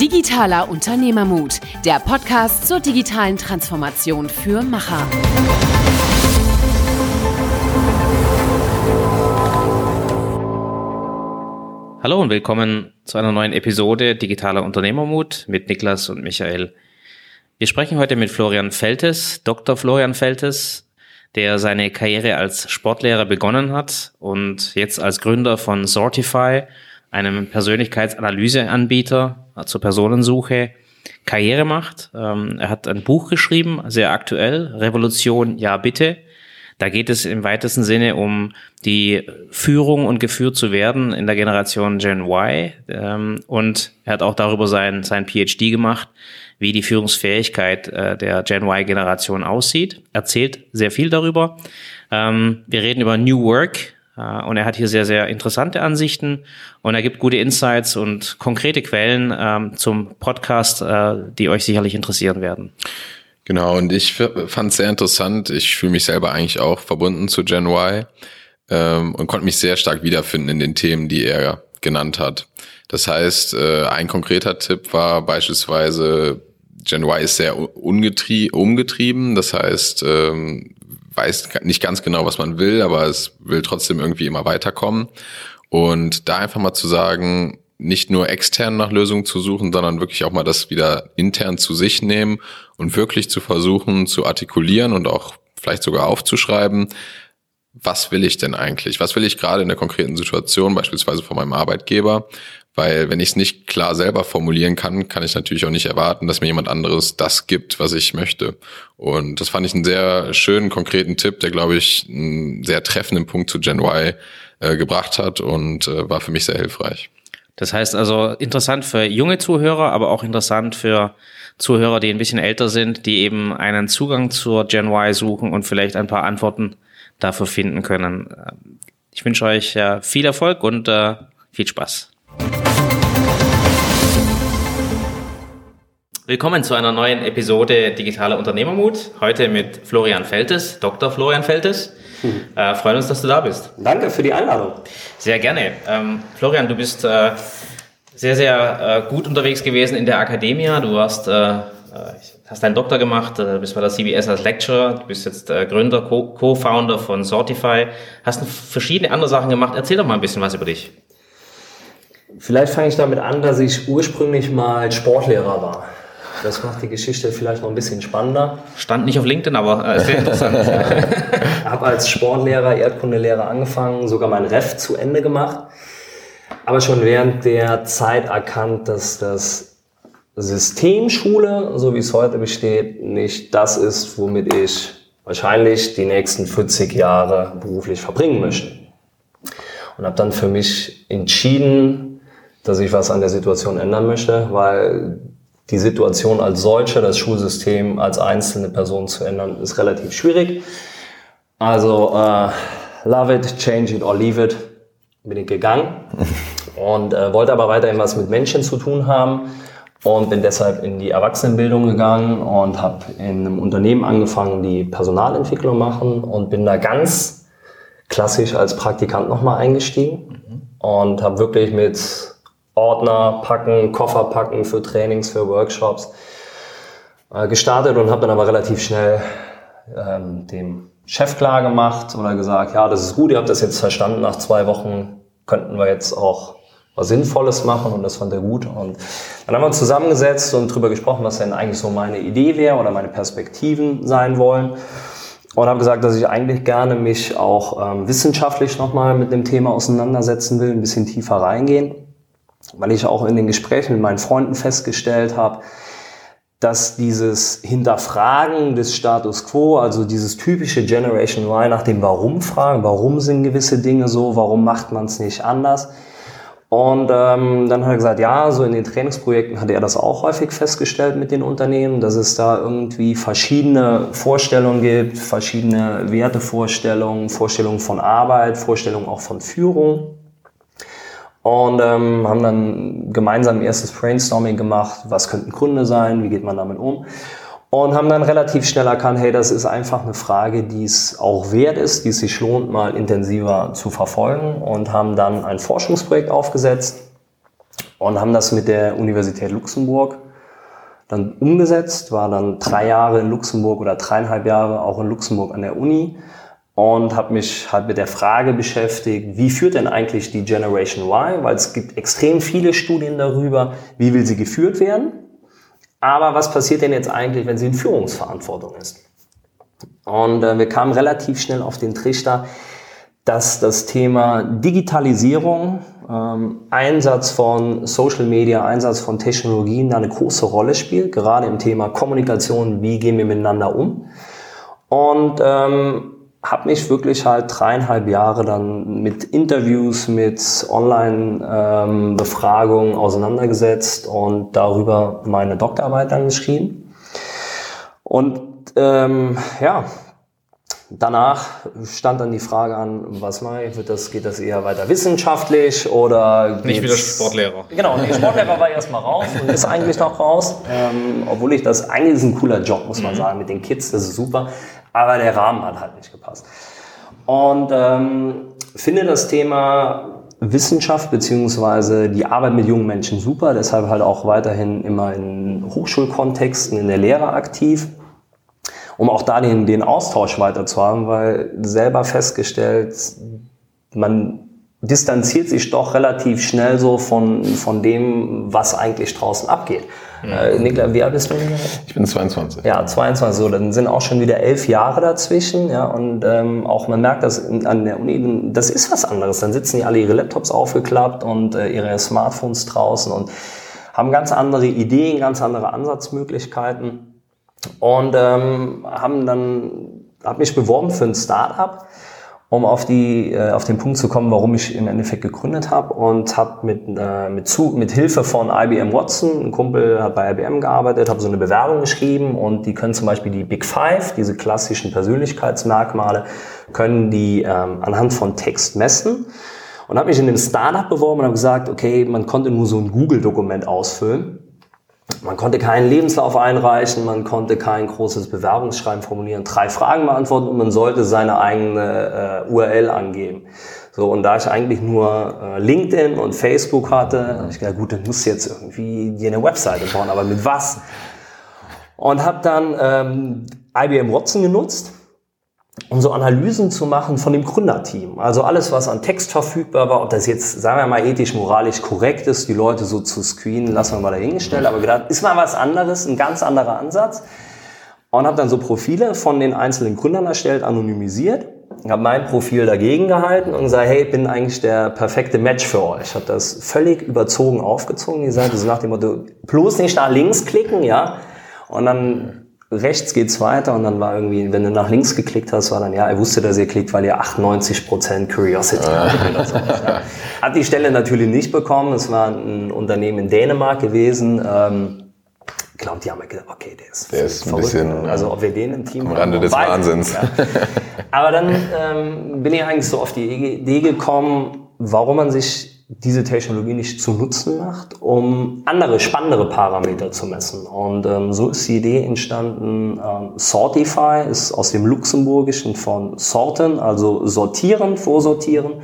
Digitaler Unternehmermut, der Podcast zur digitalen Transformation für Macher. Hallo und willkommen zu einer neuen Episode Digitaler Unternehmermut mit Niklas und Michael. Wir sprechen heute mit Florian Feltes, Dr. Florian Feltes, der seine Karriere als Sportlehrer begonnen hat und jetzt als Gründer von Sortify, einem Persönlichkeitsanalyseanbieter zur Personensuche, Karriere macht. Ähm, er hat ein Buch geschrieben, sehr aktuell, Revolution, ja bitte. Da geht es im weitesten Sinne um die Führung und geführt zu werden in der Generation Gen Y. Ähm, und er hat auch darüber sein, sein PhD gemacht, wie die Führungsfähigkeit äh, der Gen Y-Generation aussieht. Erzählt sehr viel darüber. Ähm, wir reden über New Work, äh, und er hat hier sehr, sehr interessante Ansichten und er gibt gute Insights und konkrete Quellen ähm, zum Podcast, äh, die euch sicherlich interessieren werden. Genau, und ich fand es sehr interessant. Ich fühle mich selber eigentlich auch verbunden zu Gen Y ähm, und konnte mich sehr stark wiederfinden in den Themen, die er genannt hat. Das heißt, äh, ein konkreter Tipp war beispielsweise, Gen Y ist sehr umgetrieben. Das heißt, ähm, weiß nicht ganz genau, was man will, aber es will trotzdem irgendwie immer weiterkommen. Und da einfach mal zu sagen, nicht nur extern nach Lösungen zu suchen, sondern wirklich auch mal das wieder intern zu sich nehmen und wirklich zu versuchen zu artikulieren und auch vielleicht sogar aufzuschreiben, was will ich denn eigentlich? Was will ich gerade in der konkreten Situation, beispielsweise von meinem Arbeitgeber? Weil wenn ich es nicht klar selber formulieren kann, kann ich natürlich auch nicht erwarten, dass mir jemand anderes das gibt, was ich möchte. Und das fand ich einen sehr schönen, konkreten Tipp, der, glaube ich, einen sehr treffenden Punkt zu Gen Y äh, gebracht hat und äh, war für mich sehr hilfreich. Das heißt also interessant für junge Zuhörer, aber auch interessant für Zuhörer, die ein bisschen älter sind, die eben einen Zugang zur Gen Y suchen und vielleicht ein paar Antworten dafür finden können. Ich wünsche euch viel Erfolg und äh, viel Spaß. Willkommen zu einer neuen Episode Digitaler Unternehmermut. Heute mit Florian Feltes, Dr. Florian Feltes. Mhm. Äh, freuen uns, dass du da bist. Danke für die Einladung. Sehr gerne. Ähm, Florian, du bist äh, sehr, sehr äh, gut unterwegs gewesen in der Akademie. Du warst, äh, äh, hast deinen Doktor gemacht, äh, bist bei der CBS als Lecturer, du bist jetzt Gründer, Co-Founder von Sortify, hast verschiedene andere Sachen gemacht. Erzähl doch mal ein bisschen was über dich. Vielleicht fange ich damit an, dass ich ursprünglich mal Sportlehrer war. Das macht die Geschichte vielleicht noch ein bisschen spannender. Stand nicht auf LinkedIn, aber äh, sehr interessant. Ich habe als Sportlehrer, Erdkundelehrer angefangen, sogar mein Ref zu Ende gemacht. Aber schon während der Zeit erkannt, dass das System Schule, so wie es heute besteht, nicht das ist, womit ich wahrscheinlich die nächsten 40 Jahre beruflich verbringen möchte. Und habe dann für mich entschieden, dass ich was an der Situation ändern möchte, weil die Situation als solche, das Schulsystem als einzelne Person zu ändern, ist relativ schwierig. Also äh, love it, change it or leave it, bin ich gegangen und äh, wollte aber weiterhin was mit Menschen zu tun haben und bin deshalb in die Erwachsenenbildung gegangen und habe in einem Unternehmen angefangen, die Personalentwicklung machen und bin da ganz klassisch als Praktikant nochmal eingestiegen mhm. und habe wirklich mit Ordner packen, Koffer packen für Trainings, für Workshops äh, gestartet und habe dann aber relativ schnell ähm, dem Chef klar gemacht oder gesagt, ja, das ist gut, ihr habt das jetzt verstanden, nach zwei Wochen könnten wir jetzt auch was Sinnvolles machen und das fand er gut. Und dann haben wir uns zusammengesetzt und drüber gesprochen, was denn eigentlich so meine Idee wäre oder meine Perspektiven sein wollen. Und habe gesagt, dass ich eigentlich gerne mich auch ähm, wissenschaftlich nochmal mit dem Thema auseinandersetzen will, ein bisschen tiefer reingehen weil ich auch in den Gesprächen mit meinen Freunden festgestellt habe, dass dieses Hinterfragen des Status quo, also dieses typische Generation Y nach dem Warum fragen, warum sind gewisse Dinge so, warum macht man es nicht anders? Und ähm, dann hat er gesagt, ja, so in den Trainingsprojekten hat er das auch häufig festgestellt mit den Unternehmen, dass es da irgendwie verschiedene Vorstellungen gibt, verschiedene Wertevorstellungen, Vorstellungen von Arbeit, Vorstellungen auch von Führung und ähm, haben dann gemeinsam ein erstes Brainstorming gemacht, was könnten Gründe sein, wie geht man damit um. Und haben dann relativ schnell erkannt, hey, das ist einfach eine Frage, die es auch wert ist, die es sich lohnt, mal intensiver zu verfolgen. Und haben dann ein Forschungsprojekt aufgesetzt und haben das mit der Universität Luxemburg dann umgesetzt, war dann drei Jahre in Luxemburg oder dreieinhalb Jahre auch in Luxemburg an der Uni und habe mich halt mit der Frage beschäftigt, wie führt denn eigentlich die Generation Y? Weil es gibt extrem viele Studien darüber, wie will sie geführt werden. Aber was passiert denn jetzt eigentlich, wenn sie in Führungsverantwortung ist? Und äh, wir kamen relativ schnell auf den Trichter, dass das Thema Digitalisierung, ähm, Einsatz von Social Media, Einsatz von Technologien da eine große Rolle spielt, gerade im Thema Kommunikation, wie gehen wir miteinander um. Und ähm, habe mich wirklich halt dreieinhalb Jahre dann mit Interviews, mit Online-Befragungen ähm, auseinandergesetzt und darüber meine Doktorarbeit dann geschrieben. Und ähm, ja, danach stand dann die Frage an, was mache ich? Wird das, geht das eher weiter wissenschaftlich oder nicht wieder Sportlehrer? Genau, nee, Sportlehrer war erstmal raus und ist eigentlich noch raus, ähm, obwohl ich das eigentlich ist ein cooler Job, muss man mhm. sagen, mit den Kids, das ist super aber der Rahmen hat halt nicht gepasst. Und ähm, finde das Thema Wissenschaft beziehungsweise die Arbeit mit jungen Menschen super, deshalb halt auch weiterhin immer in Hochschulkontexten, in der Lehre aktiv, um auch da den, den Austausch weiter zu haben, weil selber festgestellt, man distanziert sich doch relativ schnell so von, von dem, was eigentlich draußen abgeht. Äh, Niklas, wie alt bist du? Ich bin 22. Ja, 22. So, dann sind auch schon wieder elf Jahre dazwischen. Ja, und ähm, auch man merkt, dass an der Uni, das ist was anderes. Dann sitzen die alle ihre Laptops aufgeklappt und äh, ihre Smartphones draußen und haben ganz andere Ideen, ganz andere Ansatzmöglichkeiten und ähm, haben dann, habe mich beworben für ein Startup um auf, die, äh, auf den Punkt zu kommen, warum ich im Endeffekt gegründet habe und habe mit, äh, mit, zu, mit Hilfe von IBM Watson, ein Kumpel hat bei IBM gearbeitet, habe so eine Bewerbung geschrieben und die können zum Beispiel die Big Five, diese klassischen Persönlichkeitsmerkmale, können die ähm, anhand von Text messen. Und habe mich in dem Startup beworben und habe gesagt, okay, man konnte nur so ein Google-Dokument ausfüllen. Man konnte keinen Lebenslauf einreichen, man konnte kein großes Bewerbungsschreiben formulieren, drei Fragen beantworten und man sollte seine eigene äh, URL angeben. So, und da ich eigentlich nur äh, LinkedIn und Facebook hatte, ich gedacht, gut, dann musst du jetzt irgendwie dir eine Webseite bauen, aber mit was? Und habe dann ähm, IBM Watson genutzt um so Analysen zu machen von dem Gründerteam. Also alles, was an Text verfügbar war, ob das jetzt, sagen wir mal, ethisch, moralisch korrekt ist, die Leute so zu screenen, lassen wir mal dahingestellt. Aber gedacht, ist mal was anderes, ein ganz anderer Ansatz. Und habe dann so Profile von den einzelnen Gründern erstellt, anonymisiert. Habe mein Profil dagegen gehalten und gesagt, hey, ich bin eigentlich der perfekte Match für euch. Ich habe das völlig überzogen aufgezogen, die Seite, so nach dem Motto, bloß nicht da links klicken, ja. Und dann rechts geht's weiter und dann war irgendwie, wenn du nach links geklickt hast, war dann, ja, er wusste, dass ihr klickt, weil ihr 98% Curiosity habt. Oder so. ja. Hat die Stelle natürlich nicht bekommen. Es war ein Unternehmen in Dänemark gewesen. Ähm, ich glaube, die haben mir gedacht, okay, der ist, der ist ein bisschen, also ob wir den im Team am Rande des Wahnsinns. Ja. Aber dann ähm, bin ich eigentlich so auf die Idee gekommen, warum man sich diese Technologie nicht zu Nutzen macht, um andere, spannendere Parameter zu messen. Und ähm, so ist die Idee entstanden, ähm, Sortify ist aus dem Luxemburgischen von sorten, also sortieren, vorsortieren,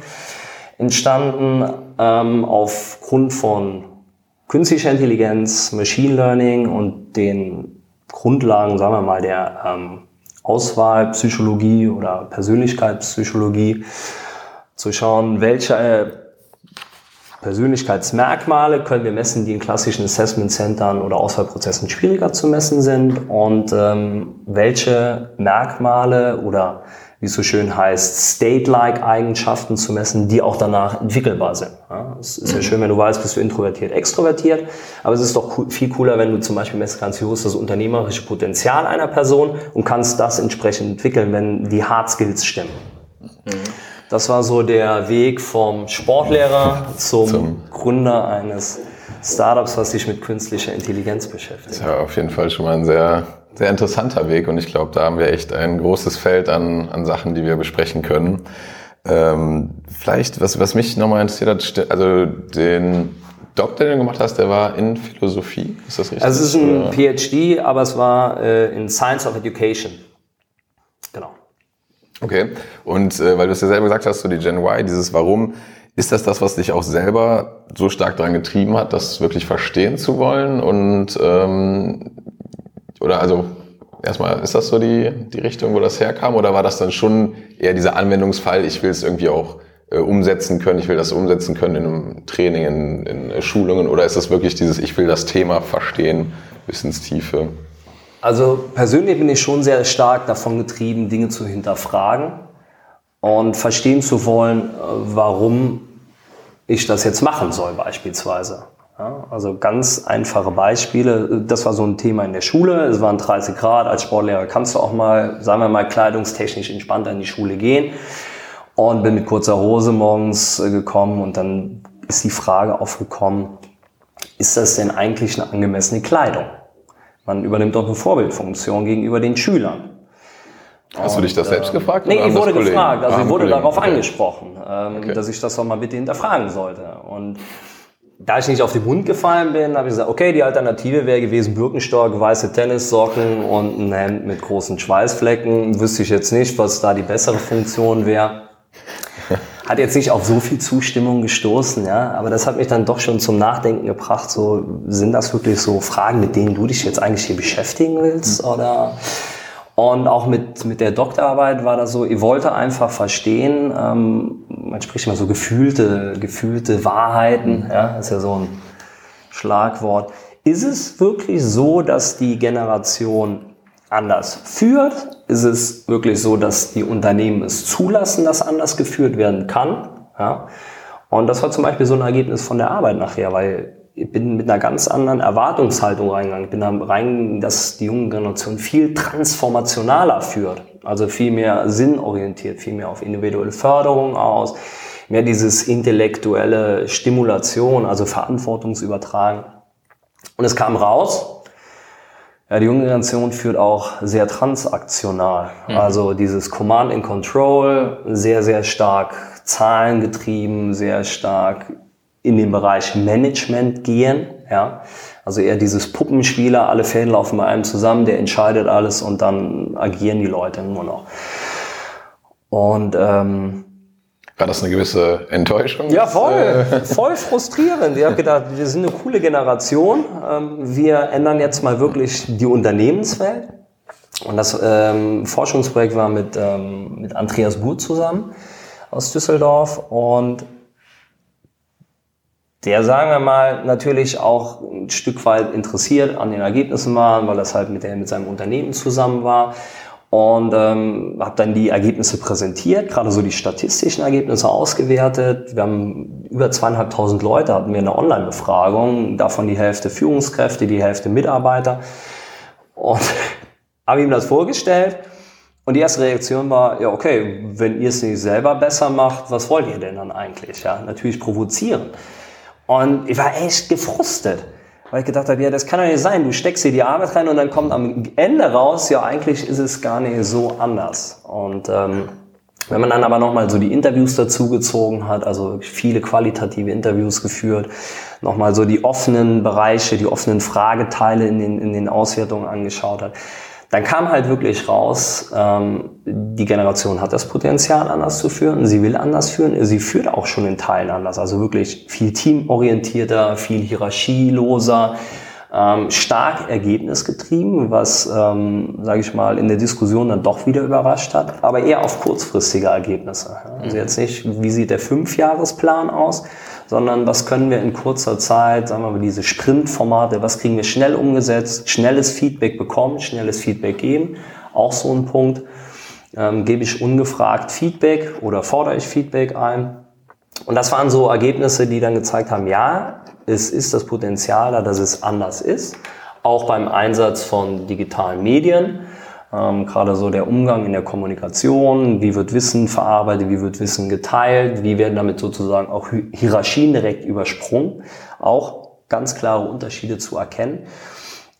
entstanden ähm, aufgrund von künstlicher Intelligenz, Machine Learning und den Grundlagen, sagen wir mal, der ähm, Auswahlpsychologie oder Persönlichkeitspsychologie, zu schauen, welche äh, Persönlichkeitsmerkmale können wir messen, die in klassischen Assessment Centern oder Auswahlprozessen schwieriger zu messen sind und ähm, welche Merkmale oder wie es so schön heißt, state-like Eigenschaften zu messen, die auch danach entwickelbar sind. Ja, es ist ja mhm. schön, wenn du weißt, bist du introvertiert, extrovertiert, aber es ist doch viel cooler, wenn du zum Beispiel messen kannst, wie hoch ist das unternehmerische Potenzial einer Person und kannst das entsprechend entwickeln, wenn die Hard Skills stimmen. Mhm. Das war so der Weg vom Sportlehrer zum, zum, Gründer eines Startups, was sich mit künstlicher Intelligenz beschäftigt. Das ist ja auf jeden Fall schon mal ein sehr, sehr interessanter Weg und ich glaube, da haben wir echt ein großes Feld an, an Sachen, die wir besprechen können. Ähm, vielleicht, was, was mich nochmal interessiert hat, also den Doktor, den du gemacht hast, der war in Philosophie, ist das richtig? Also es ist ein? PhD, aber es war äh, in Science of Education. Okay. Und äh, weil du es ja selber gesagt hast, so die Gen Y, dieses Warum, Ist das das, was dich auch selber so stark daran getrieben hat, das wirklich verstehen zu wollen? Und ähm, oder also erstmal, ist das so die, die Richtung, wo das herkam? Oder war das dann schon eher dieser Anwendungsfall, ich will es irgendwie auch äh, umsetzen können, ich will das umsetzen können in einem Training, in, in Schulungen? Oder ist das wirklich dieses, ich will das Thema verstehen, bis ins Tiefe? Also persönlich bin ich schon sehr stark davon getrieben, Dinge zu hinterfragen und verstehen zu wollen, äh, warum ich das jetzt machen soll beispielsweise. Ja, also ganz einfache Beispiele. Das war so ein Thema in der Schule. Es waren 30 Grad. Als Sportlehrer kannst du auch mal, sagen wir mal, kleidungstechnisch entspannter in die Schule gehen. Und bin mit kurzer Hose morgens äh, gekommen und dann ist die Frage aufgekommen, ist das denn eigentlich eine angemessene Kleidung? Man übernimmt doch eine Vorbildfunktion gegenüber den Schülern. Hast du dich das selbst gefragt? Nee, ich wurde Kollegen? gefragt. Also Ah, ich wurde Kollegen. darauf Okay. angesprochen, ähm, Okay. dass ich das doch mal bitte hinterfragen sollte. Und da ich nicht auf den Mund gefallen bin, habe ich gesagt, okay, die Alternative wäre gewesen Birkenstock, weiße Tennissocken und ein Hemd mit großen Schweißflecken. Wüsste ich jetzt nicht, was da die bessere Funktion wäre. Hat jetzt nicht auf so viel Zustimmung gestoßen, ja, aber das hat mich dann doch schon zum Nachdenken gebracht. So, sind das wirklich so Fragen, mit denen du dich jetzt eigentlich hier beschäftigen willst? Oder und auch mit, mit der Doktorarbeit war das so, ich wollte einfach verstehen, ähm, man spricht immer so gefühlte, gefühlte Wahrheiten, ja, ist ja so ein Schlagwort. Ist es wirklich so, dass die Generation anders führt? Ist es wirklich so, dass die Unternehmen es zulassen, dass anders geführt werden kann? Ja? Und das war zum Beispiel so ein Ergebnis von der Arbeit nachher, weil ich bin mit einer ganz anderen Erwartungshaltung reingegangen. Ich bin da reingegangen, dass die junge Generation viel transformationaler führt. Also viel mehr sinnorientiert, viel mehr auf individuelle Förderung aus, mehr dieses intellektuelle Stimulation, also Verantwortungsübertragen. Und es kam raus, ja, die junge Generation führt auch sehr transaktional. Also dieses Command and Control, sehr, sehr stark zahlengetrieben, sehr stark in den Bereich Management gehen. Ja. Also eher dieses Puppenspieler, alle Fäden laufen bei einem zusammen, der entscheidet alles und dann agieren die Leute nur noch. Und ähm, War das eine gewisse Enttäuschung? ja, voll, äh, voll frustrierend. Ich habe gedacht, wir sind eine coole Generation. Ähm, Wir ändern jetzt mal wirklich die Unternehmenswelt. Und das ähm, Forschungsprojekt war mit, ähm, mit Andreas Buhr zusammen aus Düsseldorf. Und der, sagen wir mal, natürlich auch ein Stück weit interessiert an den Ergebnissen war, weil das halt mit, der, mit seinem Unternehmen zusammen war. Und ähm, habe dann die Ergebnisse präsentiert, gerade so die statistischen Ergebnisse ausgewertet. Wir haben über zweieinhalbtausend Leute, hatten wir eine Online-Befragung, davon die Hälfte Führungskräfte, die Hälfte Mitarbeiter. Und habe ihm das vorgestellt. Und die erste Reaktion war, ja, okay, wenn ihr es nicht selber besser macht, was wollt ihr denn dann eigentlich? Ja, natürlich provozieren. Und ich war echt gefrustet, weil ich gedacht habe, ja, das kann doch nicht sein. Du steckst hier die Arbeit rein und dann kommt am Ende raus, ja, eigentlich ist es gar nicht so anders. Und ähm, wenn man dann aber nochmal so die Interviews dazu gezogen hat, also viele qualitative Interviews geführt, nochmal so die offenen Bereiche, die offenen Frageteile in den, in den Auswertungen angeschaut hat, dann kam halt wirklich raus, ähm, die Generation hat das Potenzial, anders zu führen. Sie will anders führen. Sie führt auch schon in Teilen anders. Also wirklich viel teamorientierter, viel hierarchieloser, ähm, stark ergebnisgetrieben, was, ähm, sage ich mal, in der Diskussion dann doch wieder überrascht hat, aber eher auf kurzfristige Ergebnisse. Also jetzt nicht, wie sieht der Fünfjahresplan aus, sondern was können wir in kurzer Zeit, sagen wir mal, diese Sprintformate, was kriegen wir schnell umgesetzt, schnelles Feedback bekommen, schnelles Feedback geben, auch so ein Punkt. Ähm, gebe ich ungefragt Feedback oder fordere ich Feedback ein? Und das waren so Ergebnisse, die dann gezeigt haben, ja, es ist das Potenzial da, dass es anders ist, auch beim Einsatz von digitalen Medien. Ähm, gerade so der Umgang in der Kommunikation, wie wird Wissen verarbeitet, wie wird Wissen geteilt, wie werden damit sozusagen auch Hi- Hierarchien direkt übersprungen. Auch ganz klare Unterschiede zu erkennen.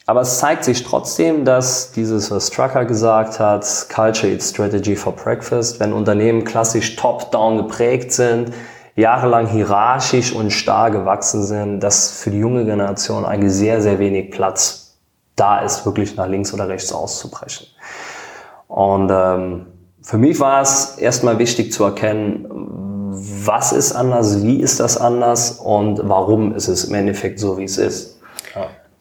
Aber es zeigt sich trotzdem, dass dieses, was Strucker gesagt hat, Culture Eats Strategy for Breakfast, wenn Unternehmen klassisch top-down geprägt sind, jahrelang hierarchisch und starr gewachsen sind, dass für die junge Generation eigentlich sehr, sehr wenig Platz da ist, wirklich nach links oder rechts auszubrechen. Und ähm, für mich war es erstmal wichtig zu erkennen, was ist anders, wie ist das anders und warum ist es im Endeffekt so, wie es ist.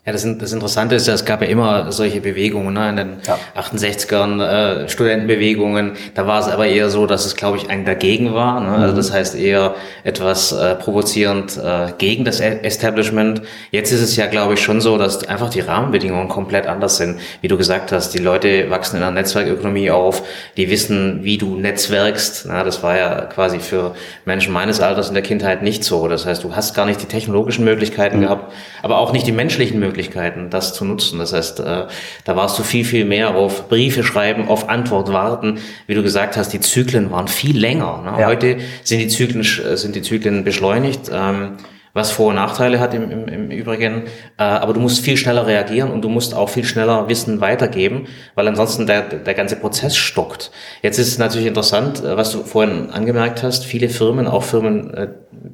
Ja. Das, das Interessante ist ja, es gab ja immer solche Bewegungen ne? in den ja. 68ern, äh, Studentenbewegungen. Da war es aber eher so, dass es, glaube ich, ein dagegen war. Ne? Also mhm. das heißt eher etwas äh, provozierend äh, gegen das e-, Establishment. Jetzt ist es ja, glaube ich, schon so, dass einfach die Rahmenbedingungen komplett anders sind. Wie du gesagt hast, die Leute wachsen in einer Netzwerkökonomie auf, die wissen, wie du netzwerkst. Na, das war ja quasi für Menschen meines Alters in der Kindheit nicht so. Das heißt, du hast gar nicht die technologischen Möglichkeiten mhm. gehabt, aber auch nicht die menschlichen Möglichkeiten. Möglichkeiten, das zu nutzen. Das heißt, äh, da warst du viel, viel mehr auf Briefe schreiben, auf Antwort warten. Wie du gesagt hast, die Zyklen waren viel länger. Ne? Ja. Heute sind die Zyklen, sind die Zyklen beschleunigt. Ähm, was Vor- und Nachteile hat im, im, im Übrigen. Äh, aber du musst viel schneller reagieren und du musst auch viel schneller Wissen weitergeben, weil ansonsten der, der ganze Prozess stockt. Jetzt ist es natürlich interessant, äh, was du vorhin angemerkt hast. Viele Firmen, auch Firmen, äh,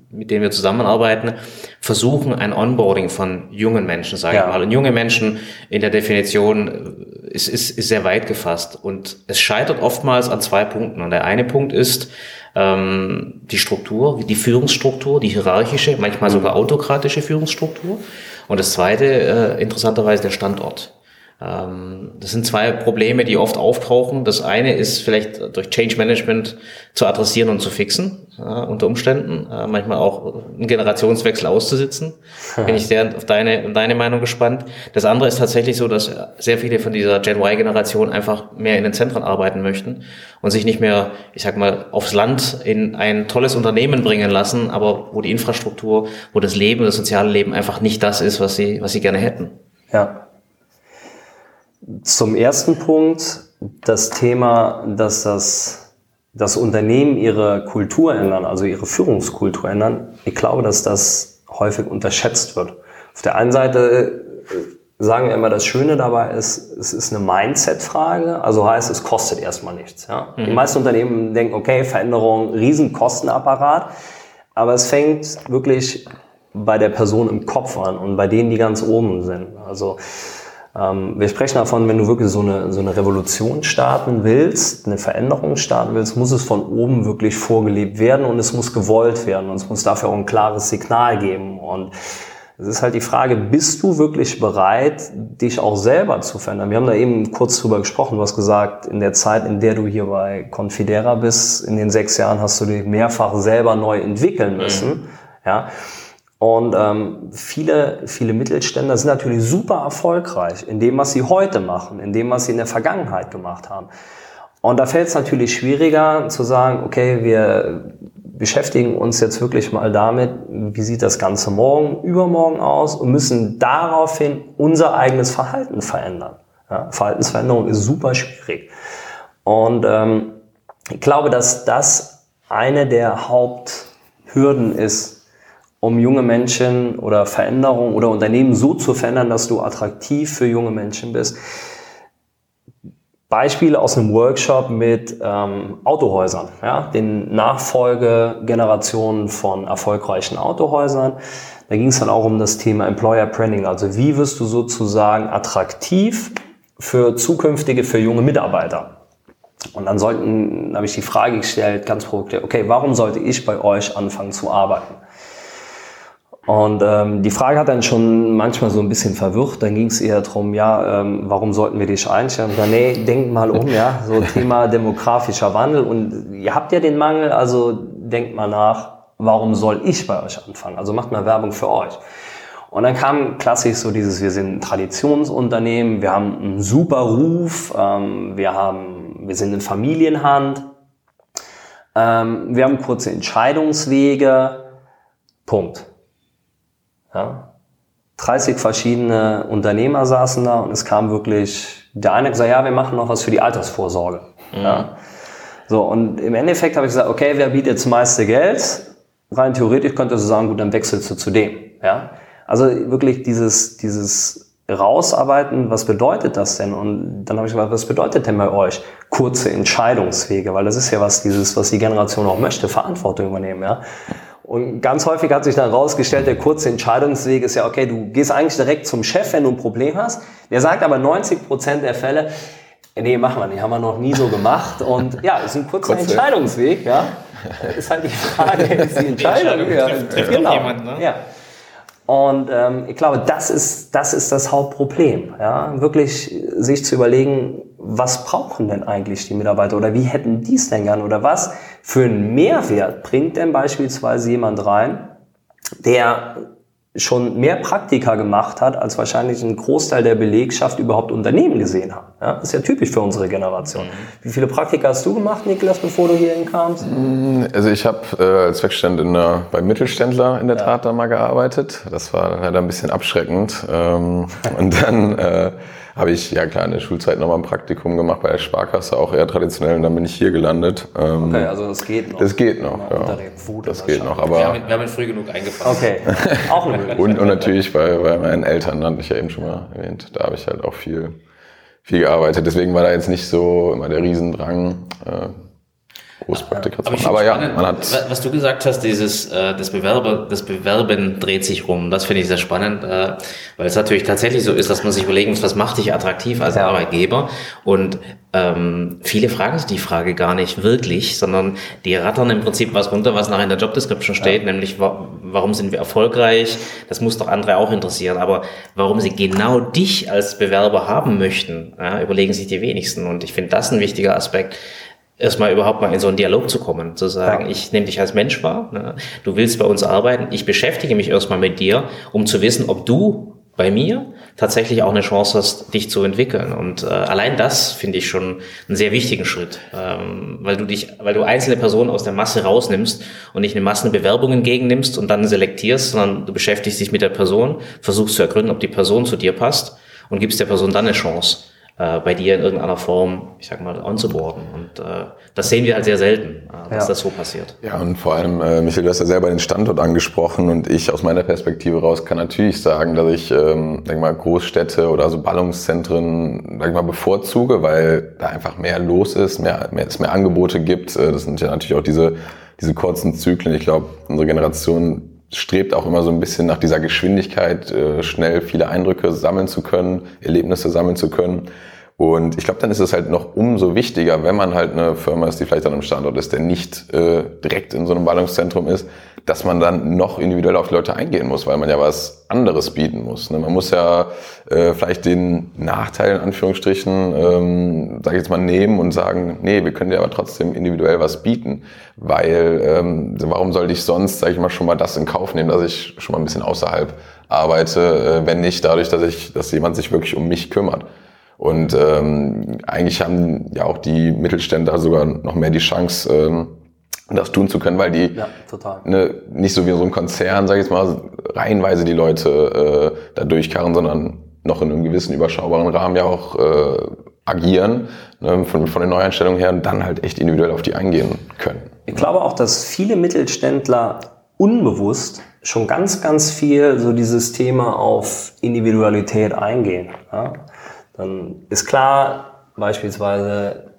mit denen wir zusammenarbeiten, versuchen ein Onboarding von jungen Menschen, sage ja. ich mal. Und junge Menschen in der Definition ist, ist, ist sehr weit gefasst. Und es scheitert oftmals an zwei Punkten. Und der eine Punkt ist, ähm, die Struktur, die Führungsstruktur, die hierarchische, manchmal sogar autokratische Führungsstruktur. Und das zweite, äh, interessanterweise, der Standort. Ähm, das sind zwei Probleme, die oft auftauchen. Das eine ist vielleicht durch Change Management zu adressieren und zu fixen, äh, unter Umständen. Äh, manchmal auch einen Generationswechsel auszusitzen. Bin ich sehr auf deine, deine Meinung gespannt. Das andere ist tatsächlich so, dass sehr viele von dieser Gen Y-Generation einfach mehr in den Zentren arbeiten möchten und sich nicht mehr, ich sag mal, aufs Land in ein tolles Unternehmen bringen lassen, aber wo die Infrastruktur, wo das Leben, das soziale Leben einfach nicht das ist, was sie, was sie gerne hätten. Ja. Zum ersten Punkt das Thema, dass das, das Unternehmen ihre Kultur ändern, also ihre Führungskultur ändern. Ich glaube, dass das häufig unterschätzt wird. Auf der einen Seite äh, sagen wir immer, das Schöne dabei ist, es ist eine Mindset-Frage, also heißt, es kostet erstmal nichts. Ja? Mhm. Die meisten Unternehmen denken, okay, Veränderung, Riesenkostenapparat, aber es fängt wirklich bei der Person im Kopf an und bei denen, die ganz oben sind. Also wir sprechen davon, wenn du wirklich so eine, so eine Revolution starten willst, eine Veränderung starten willst, muss es von oben wirklich vorgelebt werden und es muss gewollt werden und es muss dafür auch ein klares Signal geben. Und es ist halt die Frage, bist du wirklich bereit, dich auch selber zu verändern? Wir haben da eben kurz drüber gesprochen. Du hast gesagt, in der Zeit, in der du hier bei Confidera bist, in den sechs Jahren hast du dich mehrfach selber neu entwickeln müssen. Mhm. Ja. Und ähm, viele, viele Mittelständler sind natürlich super erfolgreich in dem, was sie heute machen, in dem, was sie in der Vergangenheit gemacht haben. Und da fällt es natürlich schwieriger zu sagen, okay, wir beschäftigen uns jetzt wirklich mal damit, wie sieht das Ganze morgen, übermorgen aus und müssen daraufhin unser eigenes Verhalten verändern. Ja, Verhaltensveränderung ist super schwierig. Und ähm, ich glaube, dass das eine der Haupthürden ist, um junge Menschen oder Veränderungen oder Unternehmen so zu verändern, dass du attraktiv für junge Menschen bist. Beispiele aus einem Workshop mit ähm, Autohäusern, ja, den Nachfolgegenerationen von erfolgreichen Autohäusern. Da ging es dann auch um das Thema Employer Branding, also wie wirst du sozusagen attraktiv für zukünftige, für junge Mitarbeiter. Und dann sollten, habe ich die Frage gestellt, ganz provoziert, okay, warum sollte ich bei euch anfangen zu arbeiten? Und ähm, die Frage hat dann schon manchmal so ein bisschen verwirrt. Dann ging es eher darum, ja, ähm, warum sollten wir dich einstellen? Dann, nee, denkt mal um, ja, so Thema demografischer Wandel. Und ihr habt ja den Mangel, also denkt mal nach, warum soll ich bei euch anfangen? Also macht mal Werbung für euch. Und dann kam klassisch so dieses, wir sind ein Traditionsunternehmen, wir haben einen super Ruf, ähm, wir, haben, wir sind in Familienhand, ähm, wir haben kurze Entscheidungswege, Punkt. Ja? 30 verschiedene Unternehmer saßen da und es kam wirklich, der eine gesagt, ja, wir machen noch was für die Altersvorsorge. Mhm. Ja? So, und im Endeffekt habe ich gesagt, okay, wer bietet das meiste Geld? Rein theoretisch könnte du sagen, gut, dann wechselst du zu dem. Ja? Also wirklich dieses, dieses rausarbeiten, was bedeutet das denn? Und dann habe ich gesagt, was bedeutet denn bei euch kurze Entscheidungswege? Weil das ist ja was, dieses, was die Generation auch möchte, Verantwortung übernehmen, ja. Und ganz häufig hat sich dann rausgestellt, der kurze Entscheidungsweg ist ja, okay, du gehst eigentlich direkt zum Chef, wenn du ein Problem hast. Der sagt aber 90 Prozent der Fälle, nee, machen wir nicht, haben wir noch nie so gemacht. Und ja, ist ein kurzer Kurze. Entscheidungsweg, ja. ist halt die Frage, ist die Entscheidung. Die Entscheidung trifft- trifft doch jemand, ne? Ja. Und ähm, ich glaube, das ist, das ist das Hauptproblem. Ja? Wirklich sich zu überlegen, was brauchen denn eigentlich die Mitarbeiter oder wie hätten die es denn gern oder was für einen Mehrwert bringt denn beispielsweise jemand rein, der schon mehr Praktika gemacht hat, als wahrscheinlich ein Großteil der Belegschaft überhaupt Unternehmen gesehen hat. Ja? Das ist ja typisch für unsere Generation. Wie viele Praktika hast du gemacht, Niklas, bevor du hierhin kamst? Also ich habe äh, als in der, beim Mittelständler in der Tat da mal gearbeitet. Das war leider ein bisschen abschreckend. Ähm, und dann äh, habe ich, ja klar, in der Schulzeit nochmal ein Praktikum gemacht bei der Sparkasse, auch eher traditionell. Und dann bin ich hier gelandet. Ähm, Okay, also das geht noch. Das geht noch, Ja, ja. Pfote Das geht noch, Wir haben, aber... ihn, wir haben ihn früh genug eingefangen. Okay, auch. Und, und natürlich bei, bei meinen Eltern, hatte ich ja eben schon mal erwähnt, da habe ich halt auch viel, viel gearbeitet. Deswegen war da jetzt nicht so immer der Riesendrang, äh, Großpraktika zu Aber. Aber ja, spannend, man hat... wa- was du gesagt hast, dieses äh, das Bewerber, das Bewerben dreht sich rum. Das finde ich sehr spannend, äh, weil es natürlich tatsächlich so ist, dass man sich überlegen muss, was macht dich attraktiv als Ja. Arbeitgeber? Und ähm, viele fragen sich die Frage gar nicht wirklich, sondern die rattern im Prinzip was runter, was nachher in der Jobdescription steht, nämlich wa warum sind wir erfolgreich? Das muss doch andere auch interessieren. Aber warum sie genau dich als Bewerber haben möchten, ja, überlegen sich die wenigsten. Und ich finde das ein wichtiger Aspekt erstmal überhaupt mal in so einen Dialog zu kommen, zu sagen, Ja. ich nehme dich als Mensch wahr, ne? du willst bei uns arbeiten, ich beschäftige mich erstmal mit dir, um zu wissen, ob du bei mir tatsächlich auch eine Chance hast, dich zu entwickeln. Und äh, allein das finde ich schon einen sehr wichtigen Schritt, ähm, weil du dich, weil du einzelne Personen aus der Masse rausnimmst und nicht eine Massenbewerbung entgegennimmst und dann selektierst, sondern du beschäftigst dich mit der Person, versuchst zu ergründen, ob die Person zu dir passt und gibst der Person dann eine Chance äh, bei dir in irgendeiner Form, ich sag mal, onzuboarden. Und äh, das sehen wir halt sehr selten, äh, dass Ja. das so passiert. Ja, und vor allem, äh, Michael, du hast ja selber den Standort angesprochen und ich aus meiner Perspektive raus kann natürlich sagen, dass ich, ähm, sag mal, Großstädte oder so Ballungszentren, sag ich mal, bevorzuge, weil da einfach mehr los ist, mehr, mehr, es mehr Angebote gibt. Äh, Das sind ja natürlich auch diese, diese kurzen Zyklen. Ich glaube, unsere Generation strebt auch immer so ein bisschen nach dieser Geschwindigkeit, äh, schnell viele Eindrücke sammeln zu können, Erlebnisse sammeln zu können. Und ich glaube, dann ist es halt noch umso wichtiger, wenn man halt eine Firma ist, die vielleicht an einem Standort ist, der nicht äh, direkt in so einem Ballungszentrum ist, dass man dann noch individuell auf die Leute eingehen muss, weil man ja was anderes bieten muss. Ne? Man muss ja äh, vielleicht den Nachteil in Anführungsstrichen, ähm, sage ich jetzt mal, nehmen und sagen, nee, wir können dir aber trotzdem individuell was bieten, weil ähm, warum sollte ich sonst, sage ich mal, schon mal das in Kauf nehmen, dass ich schon mal ein bisschen außerhalb arbeite, äh, wenn nicht dadurch, dass ich, dass jemand sich wirklich um mich kümmert. Und ähm, eigentlich haben ja auch die Mittelständler sogar noch mehr die Chance, ähm, das tun zu können, weil die Ja, ne, nicht so wie so ein Konzern, sage ich jetzt mal, reihenweise die Leute äh, da durchkarren, sondern noch in einem gewissen überschaubaren Rahmen ja auch äh, agieren, ne, von, von den Neueinstellungen her und dann halt echt individuell auf die eingehen können. Ich glaube auch, dass viele Mittelständler unbewusst schon ganz, ganz viel so dieses Thema auf Individualität eingehen. Ja? Dann ist klar, beispielsweise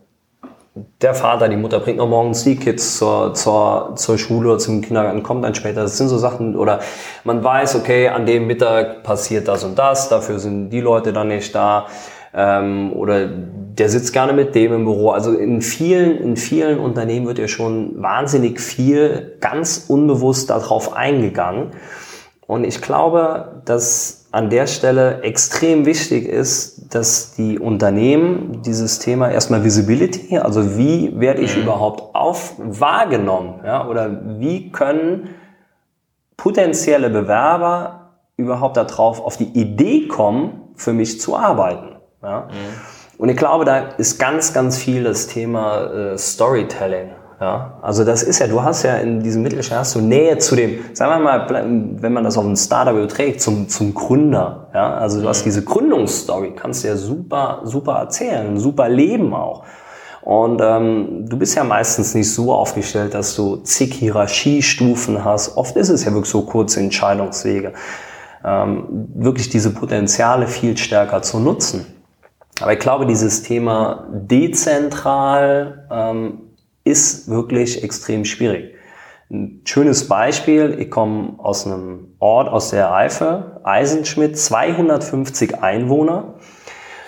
der Vater, die Mutter bringt noch morgens die Kids zur, zur, zur Schule oder zum Kindergarten, kommt dann später. Das sind so Sachen, oder man weiß, okay, an dem Mittag passiert das und das, dafür sind die Leute dann nicht da. Ähm, oder der sitzt gerne mit dem im Büro. Also in vielen, in vielen Unternehmen wird ja schon wahnsinnig viel ganz unbewusst darauf eingegangen. Und ich glaube, dass an der Stelle extrem wichtig ist, dass die Unternehmen dieses Thema erstmal Visibility, also wie werde ich überhaupt auf wahrgenommen, ja, oder wie können potenzielle Bewerber überhaupt darauf auf die Idee kommen, für mich zu arbeiten. Ja? Und ich glaube, da ist ganz, ganz viel das Thema äh, Storytelling. Ja? Also das ist ja, du hast ja in diesem Mittelstand hast du Nähe zu dem, sagen wir mal, wenn man das auf ein Startup überträgt, zum, zum Gründer. Ja? Also du hast diese Gründungsstory, kannst du ja super, super erzählen, super leben auch. Und ähm, du bist ja meistens nicht so aufgestellt, dass du zig Hierarchiestufen hast. Oft ist es ja wirklich so kurze Entscheidungswege. Ähm, wirklich diese Potenziale viel stärker zu nutzen. Aber ich glaube, dieses Thema dezentral ähm, ist wirklich extrem schwierig. Ein schönes Beispiel, ich komme aus einem Ort aus der Eifel, Eisenschmidt, 250 Einwohner.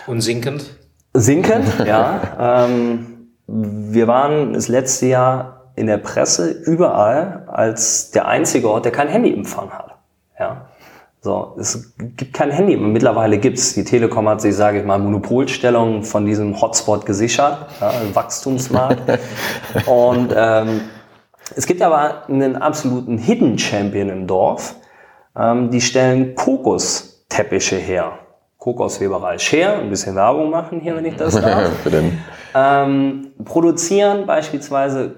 Und sinkend? Sinkend, ja. Ähm, wir waren das letzte Jahr in der Presse überall als der einzige Ort, der kein Handyempfang hat. Ja. So, es gibt kein Handy. Mittlerweile gibt's. Die Telekom hat sich, sage ich mal, Monopolstellung von diesem Hotspot gesichert, ja, Wachstumsmarkt. Und ähm, es gibt aber einen absoluten Hidden Champion im Dorf. Ähm, die stellen Kokosteppiche her. Kokosweberei Share, ein bisschen Werbung machen hier, wenn ich das darf. ähm, produzieren beispielsweise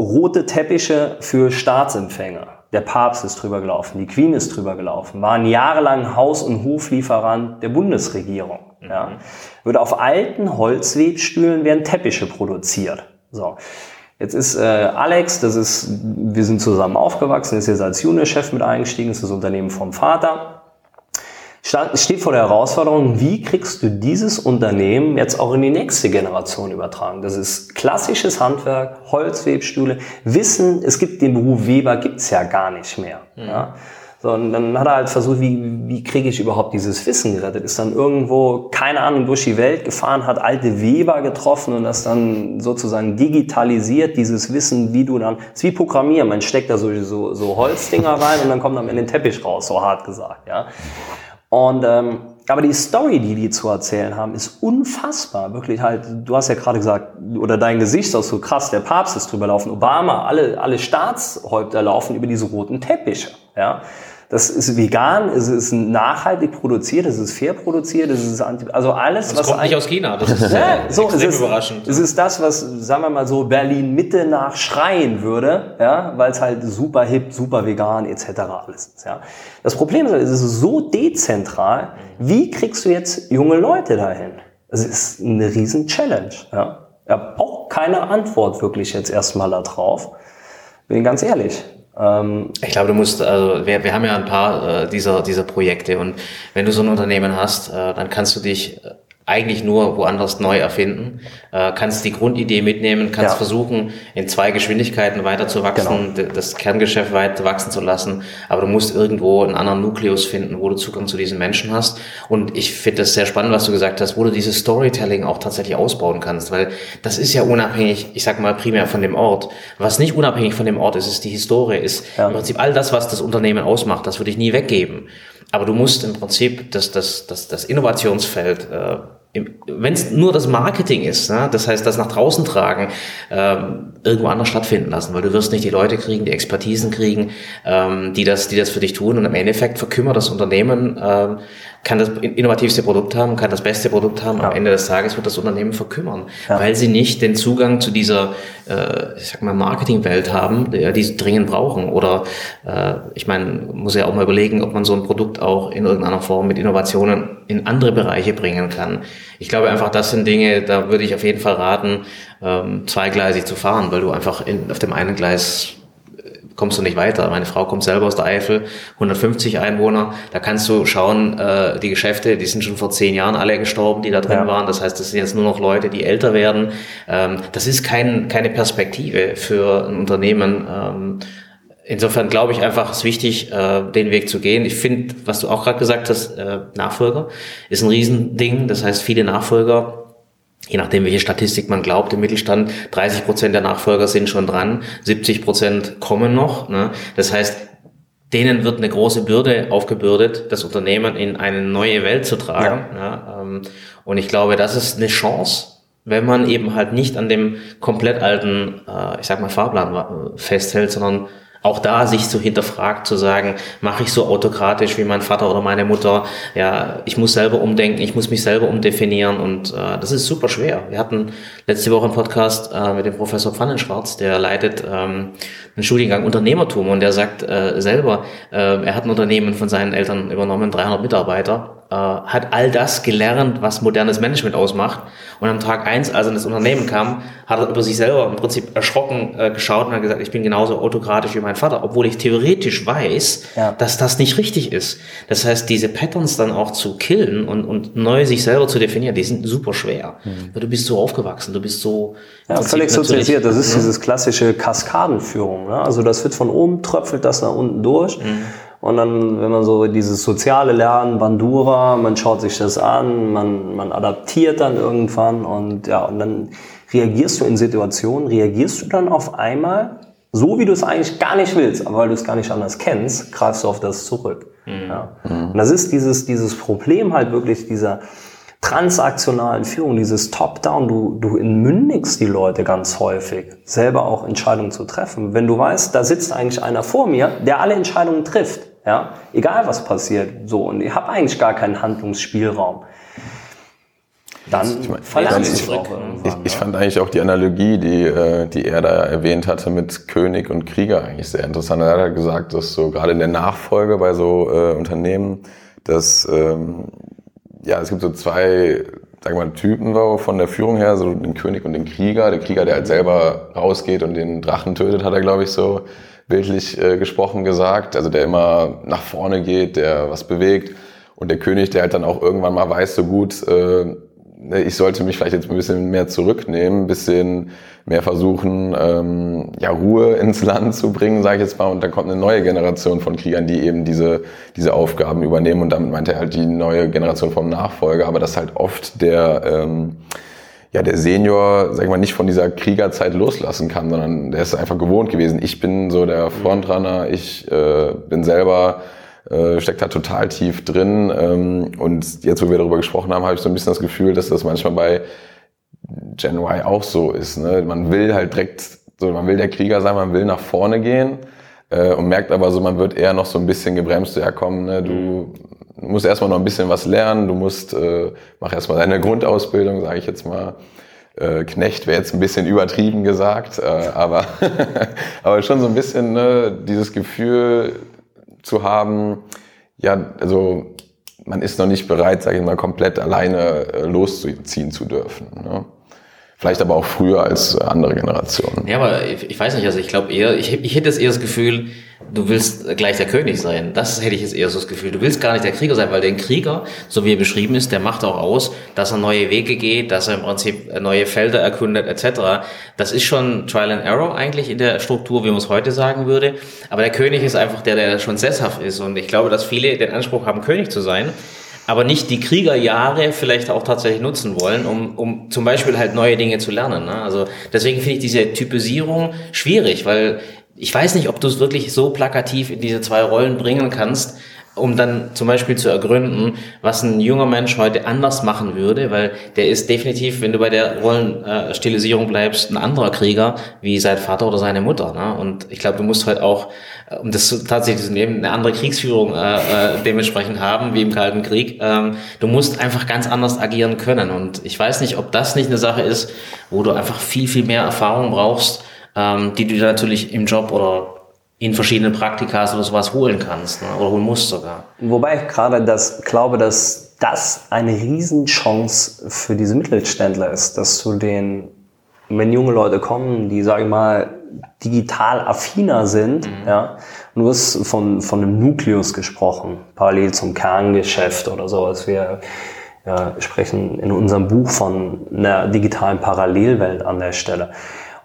rote Teppiche für Staatsempfänger. Der Papst ist drüber gelaufen, die Queen ist drüber gelaufen, waren jahrelang Haus- und Hoflieferant der Bundesregierung. Ja. Mhm. Wird auf alten Holzwebstühlen werden Teppiche produziert. So. Jetzt ist äh, Alex, das ist, wir sind zusammen aufgewachsen, ist jetzt als Juniorchef mit eingestiegen, ist das Unternehmen vom Vater steht vor der Herausforderung, wie kriegst du dieses Unternehmen jetzt auch in die nächste Generation übertragen? Das ist klassisches Handwerk, Holzwebstühle, Wissen, es gibt den Beruf Weber, gibt's ja gar nicht mehr. Mhm. Ja? So, und dann hat er halt versucht, wie, wie kriege ich überhaupt dieses Wissen gerettet? Ist dann irgendwo, keine Ahnung, durch die Welt gefahren, hat alte Weber getroffen und das dann sozusagen digitalisiert, dieses Wissen, wie du dann, ist wie Programmieren, man steckt da so, so, so Holzdinger rein und dann kommt am Ende den Teppich raus, so hart gesagt, ja. Und ähm, aber die Story, die die zu erzählen haben, ist unfassbar. Wirklich halt, du hast ja gerade gesagt, oder dein Gesicht ist so krass, der Papst ist drüber laufen, Obama, alle, alle Staatshäupter laufen über diese roten Teppiche. Ja? Das ist vegan, es ist nachhaltig produziert, es ist fair produziert, es ist anti also alles, das was kommt nicht aus China. Das ist ja, so, extrem es ist, überraschend. Es ist das, was sagen wir mal so Berlin Mitte nach schreien würde, ja, weil es halt super hip, super vegan etc. alles ist. Ja. Das Problem ist, es ist so dezentral. Wie kriegst du jetzt junge Leute dahin? Es ist eine riesen Challenge. Ja. Ich habe auch keine Antwort wirklich jetzt erstmal da drauf. Bin ganz ehrlich. Ähm, ich glaube, du musst, also wir, wir haben ja ein paar äh, dieser, dieser Projekte und wenn du so ein Unternehmen hast, äh, dann kannst du dich äh, eigentlich nur woanders neu erfinden. Äh, kannst die Grundidee mitnehmen, kannst ja. versuchen, in zwei Geschwindigkeiten weiter zu wachsen, genau. das Kerngeschäft weiter wachsen zu lassen, aber du musst irgendwo einen anderen Nukleus finden, wo du Zugang zu diesen Menschen hast. Und ich finde das sehr spannend, was du gesagt hast, wo du dieses Storytelling auch tatsächlich ausbauen kannst, weil das ist ja unabhängig, ich sag mal primär von dem Ort. Was nicht unabhängig von dem Ort ist, ist die Historie, ist ja. im Prinzip all das, was das Unternehmen ausmacht, das würde ich nie weggeben. Aber du musst im Prinzip das, das, das, das Innovationsfeld, äh, wenn es nur das Marketing ist, ne? das heißt, das nach draußen tragen, ähm, irgendwo anders stattfinden lassen, weil du wirst nicht die Leute kriegen, die Expertisen kriegen, ähm, die das, die das für dich tun und im Endeffekt verkümmert das Unternehmen ähm, kann das innovativste Produkt haben, kann das beste Produkt haben. Ja. Am Ende des Tages wird das Unternehmen verkümmern, ja. weil sie nicht den Zugang zu dieser, äh, ich sag mal, Marketingwelt haben, die, die sie dringend brauchen. Oder äh, ich meine, muss ja auch mal überlegen, ob man so ein Produkt auch in irgendeiner Form mit Innovationen in andere Bereiche bringen kann. Ich glaube einfach, das sind Dinge, da würde ich auf jeden Fall raten, ähm, zweigleisig zu fahren, weil du einfach in, auf dem einen Gleis kommst du nicht weiter. Meine Frau kommt selber aus der Eifel, 150 Einwohner. Da kannst du schauen, äh, die Geschäfte, die sind schon vor zehn Jahren alle gestorben, die da drin ja. waren. Das heißt, das sind jetzt nur noch Leute, die älter werden. Ähm, das ist kein, keine Perspektive für ein Unternehmen. Ähm, insofern glaube ich einfach, es ist wichtig, äh, den Weg zu gehen. Ich finde, was du auch gerade gesagt hast, äh, Nachfolger ist ein Riesending. Das heißt, viele Nachfolger je nachdem, welche Statistik man glaubt, im Mittelstand 30 Prozent der Nachfolger sind schon dran, 70 Prozent kommen noch. Ne? Das heißt, denen wird eine große Bürde aufgebürdet, das Unternehmen in eine neue Welt zu tragen. Ja. Ja, ähm, und ich glaube, das ist eine Chance, wenn man eben halt nicht an dem komplett alten, äh, ich sag mal, Fahrplan festhält, sondern auch da sich so hinterfragt, zu sagen, mache ich so autokratisch wie mein Vater oder meine Mutter? Ja, ich muss selber umdenken, ich muss mich selber umdefinieren und äh, das ist super schwer. Wir hatten letzte Woche einen Podcast äh, mit dem Professor Pfannenschwarz, der leitet ähm, einen Studiengang Unternehmertum und der sagt äh, selber, äh, er hat ein Unternehmen von seinen Eltern übernommen, 300 Mitarbeiter äh, hat all das gelernt, was modernes Management ausmacht. Und am Tag eins, als er in das Unternehmen kam, hat er über sich selber im Prinzip erschrocken äh, geschaut und hat gesagt, ich bin genauso autokratisch wie mein Vater, obwohl ich theoretisch weiß, ja. dass das nicht richtig ist. Das heißt, diese Patterns dann auch zu killen und, und neu sich selber zu definieren, die sind super schwer. Mhm. Du bist so aufgewachsen, du bist so... Ja, völlig sozialisiert. Das ist ja. dieses klassische Kaskadenführung. Ne? Also das wird von oben, tröpfelt das nach unten durch. Mhm. Und dann, wenn man so dieses soziale Lernen, Bandura, man schaut sich das an, man, man adaptiert dann irgendwann und ja, und dann reagierst du in Situationen, reagierst du dann auf einmal so, wie du es eigentlich gar nicht willst, aber weil du es gar nicht anders kennst, greifst du auf das zurück. Mhm. Ja. Und das ist dieses, dieses Problem halt wirklich dieser transaktionalen Führung, dieses Top-Down, du, du entmündigst die Leute ganz häufig, selber auch Entscheidungen zu treffen. Wenn du weißt, da sitzt eigentlich einer vor mir, der alle Entscheidungen trifft, ja, egal was passiert, so, und ich habe eigentlich gar keinen Handlungsspielraum. Dann ich mein, verlernst ich, auch. Ich, ich ja. fand eigentlich auch die Analogie, die, äh, die er da erwähnt hatte mit König und Krieger eigentlich sehr interessant. Er hat halt gesagt, dass so gerade in der Nachfolge bei so äh, Unternehmen, dass ähm, ja es gibt so zwei wir mal, Typen so von der Führung her, so den König und den Krieger. Der Krieger, der halt selber rausgeht und den Drachen tötet, hat er, glaube ich, so bildlich äh, gesprochen gesagt. Also der immer nach vorne geht, der was bewegt. Und der König, der halt dann auch irgendwann mal weiß, so gut, äh, ich sollte mich vielleicht jetzt ein bisschen mehr zurücknehmen, ein bisschen mehr versuchen, ähm, ja, Ruhe ins Land zu bringen, sage ich jetzt mal. Und dann kommt eine neue Generation von Kriegern, die eben diese, diese Aufgaben übernehmen. Und damit meint er halt die neue Generation vom Nachfolger. Aber das halt oft der, ähm, ja, der Senior, sag ich mal, nicht von dieser Kriegerzeit loslassen kann, sondern der ist einfach gewohnt gewesen. Ich bin so der Frontrunner, ich äh, bin selber äh, steckt da total tief drin. Ähm, und jetzt, wo wir darüber gesprochen haben, habe ich so ein bisschen das Gefühl, dass das manchmal bei Gen Y auch so ist. Ne? Man will halt direkt, so, man will der Krieger sein, man will nach vorne gehen äh, und merkt aber so, man wird eher noch so ein bisschen gebremst. So, ja, komm, ne, du musst erstmal noch ein bisschen was lernen, du musst, äh, mach erstmal deine Grundausbildung, sage ich jetzt mal. Äh, Knecht wäre jetzt ein bisschen übertrieben gesagt, äh, aber, aber schon so ein bisschen ne, dieses Gefühl zu haben, ja, also man ist noch nicht bereit, sage ich mal, komplett alleine äh, losziehen zu dürfen. Ne? Vielleicht aber auch früher als andere Generationen. Ja, aber ich, weiß nicht, also ich glaube eher, ich, ich hätte jetzt eher das Gefühl, du willst gleich der König sein. Das hätte ich jetzt eher so das Gefühl. Du willst gar nicht der Krieger sein, weil der Krieger, so wie er beschrieben ist, der macht auch aus, dass er neue Wege geht, dass er im Prinzip neue Felder erkundet, etc. Das ist schon Trial and Error eigentlich in der Struktur, wie man es heute sagen würde. Aber der König ist einfach der, der schon sesshaft ist. Und ich glaube, dass viele den Anspruch haben, König zu sein aber nicht die Kriegerjahre vielleicht auch tatsächlich nutzen wollen, um, um zum Beispiel halt neue Dinge zu lernen. Ne? Also deswegen finde ich diese Typisierung schwierig, weil ich weiß nicht, ob du es wirklich so plakativ in diese zwei Rollen bringen kannst, um dann zum Beispiel zu ergründen, was ein junger Mensch heute anders machen würde, weil der ist definitiv, wenn du bei der Rollenstilisierung bleibst, ein anderer Krieger wie sein Vater oder seine Mutter. Ne? Und ich glaube, du musst halt auch, um das tatsächlich zu nehmen, eine andere Kriegsführung äh, äh, dementsprechend haben, wie im Kalten Krieg. Ähm, du musst einfach ganz anders agieren können. Und ich weiß nicht, ob das nicht eine Sache ist, wo du einfach viel, viel mehr Erfahrung brauchst, ähm, die du natürlich im Job oder in verschiedenen Praktikas oder sowas holen kannst ne? oder holen musst sogar. Wobei ich gerade das glaube, dass das eine Riesenchance für diese Mittelständler ist, dass du den, wenn junge Leute kommen, die, sage ich mal, digital affiner sind, mhm. ja, du hast von, von einem Nukleus gesprochen, parallel zum Kerngeschäft oder sowas. Wir ja, sprechen in unserem Buch von einer digitalen Parallelwelt an der Stelle.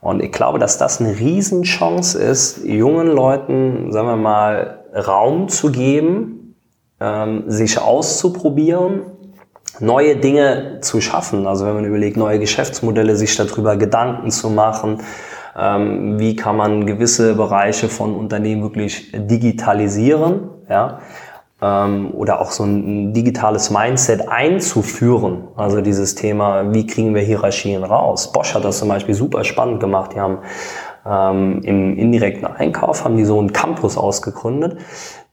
Und ich glaube, dass das eine Riesenchance ist, jungen Leuten, sagen wir mal, Raum zu geben, ähm, sich auszuprobieren, neue Dinge zu schaffen. Also wenn man überlegt, neue Geschäftsmodelle, sich darüber Gedanken zu machen, ähm, wie kann man gewisse Bereiche von Unternehmen wirklich digitalisieren, ja, ähm, oder auch so ein digitales Mindset einzuführen. Also dieses Thema, wie kriegen wir Hierarchien raus? Bosch hat das zum Beispiel super spannend gemacht. Die haben ähm, im indirekten Einkauf haben die so einen Campus ausgegründet,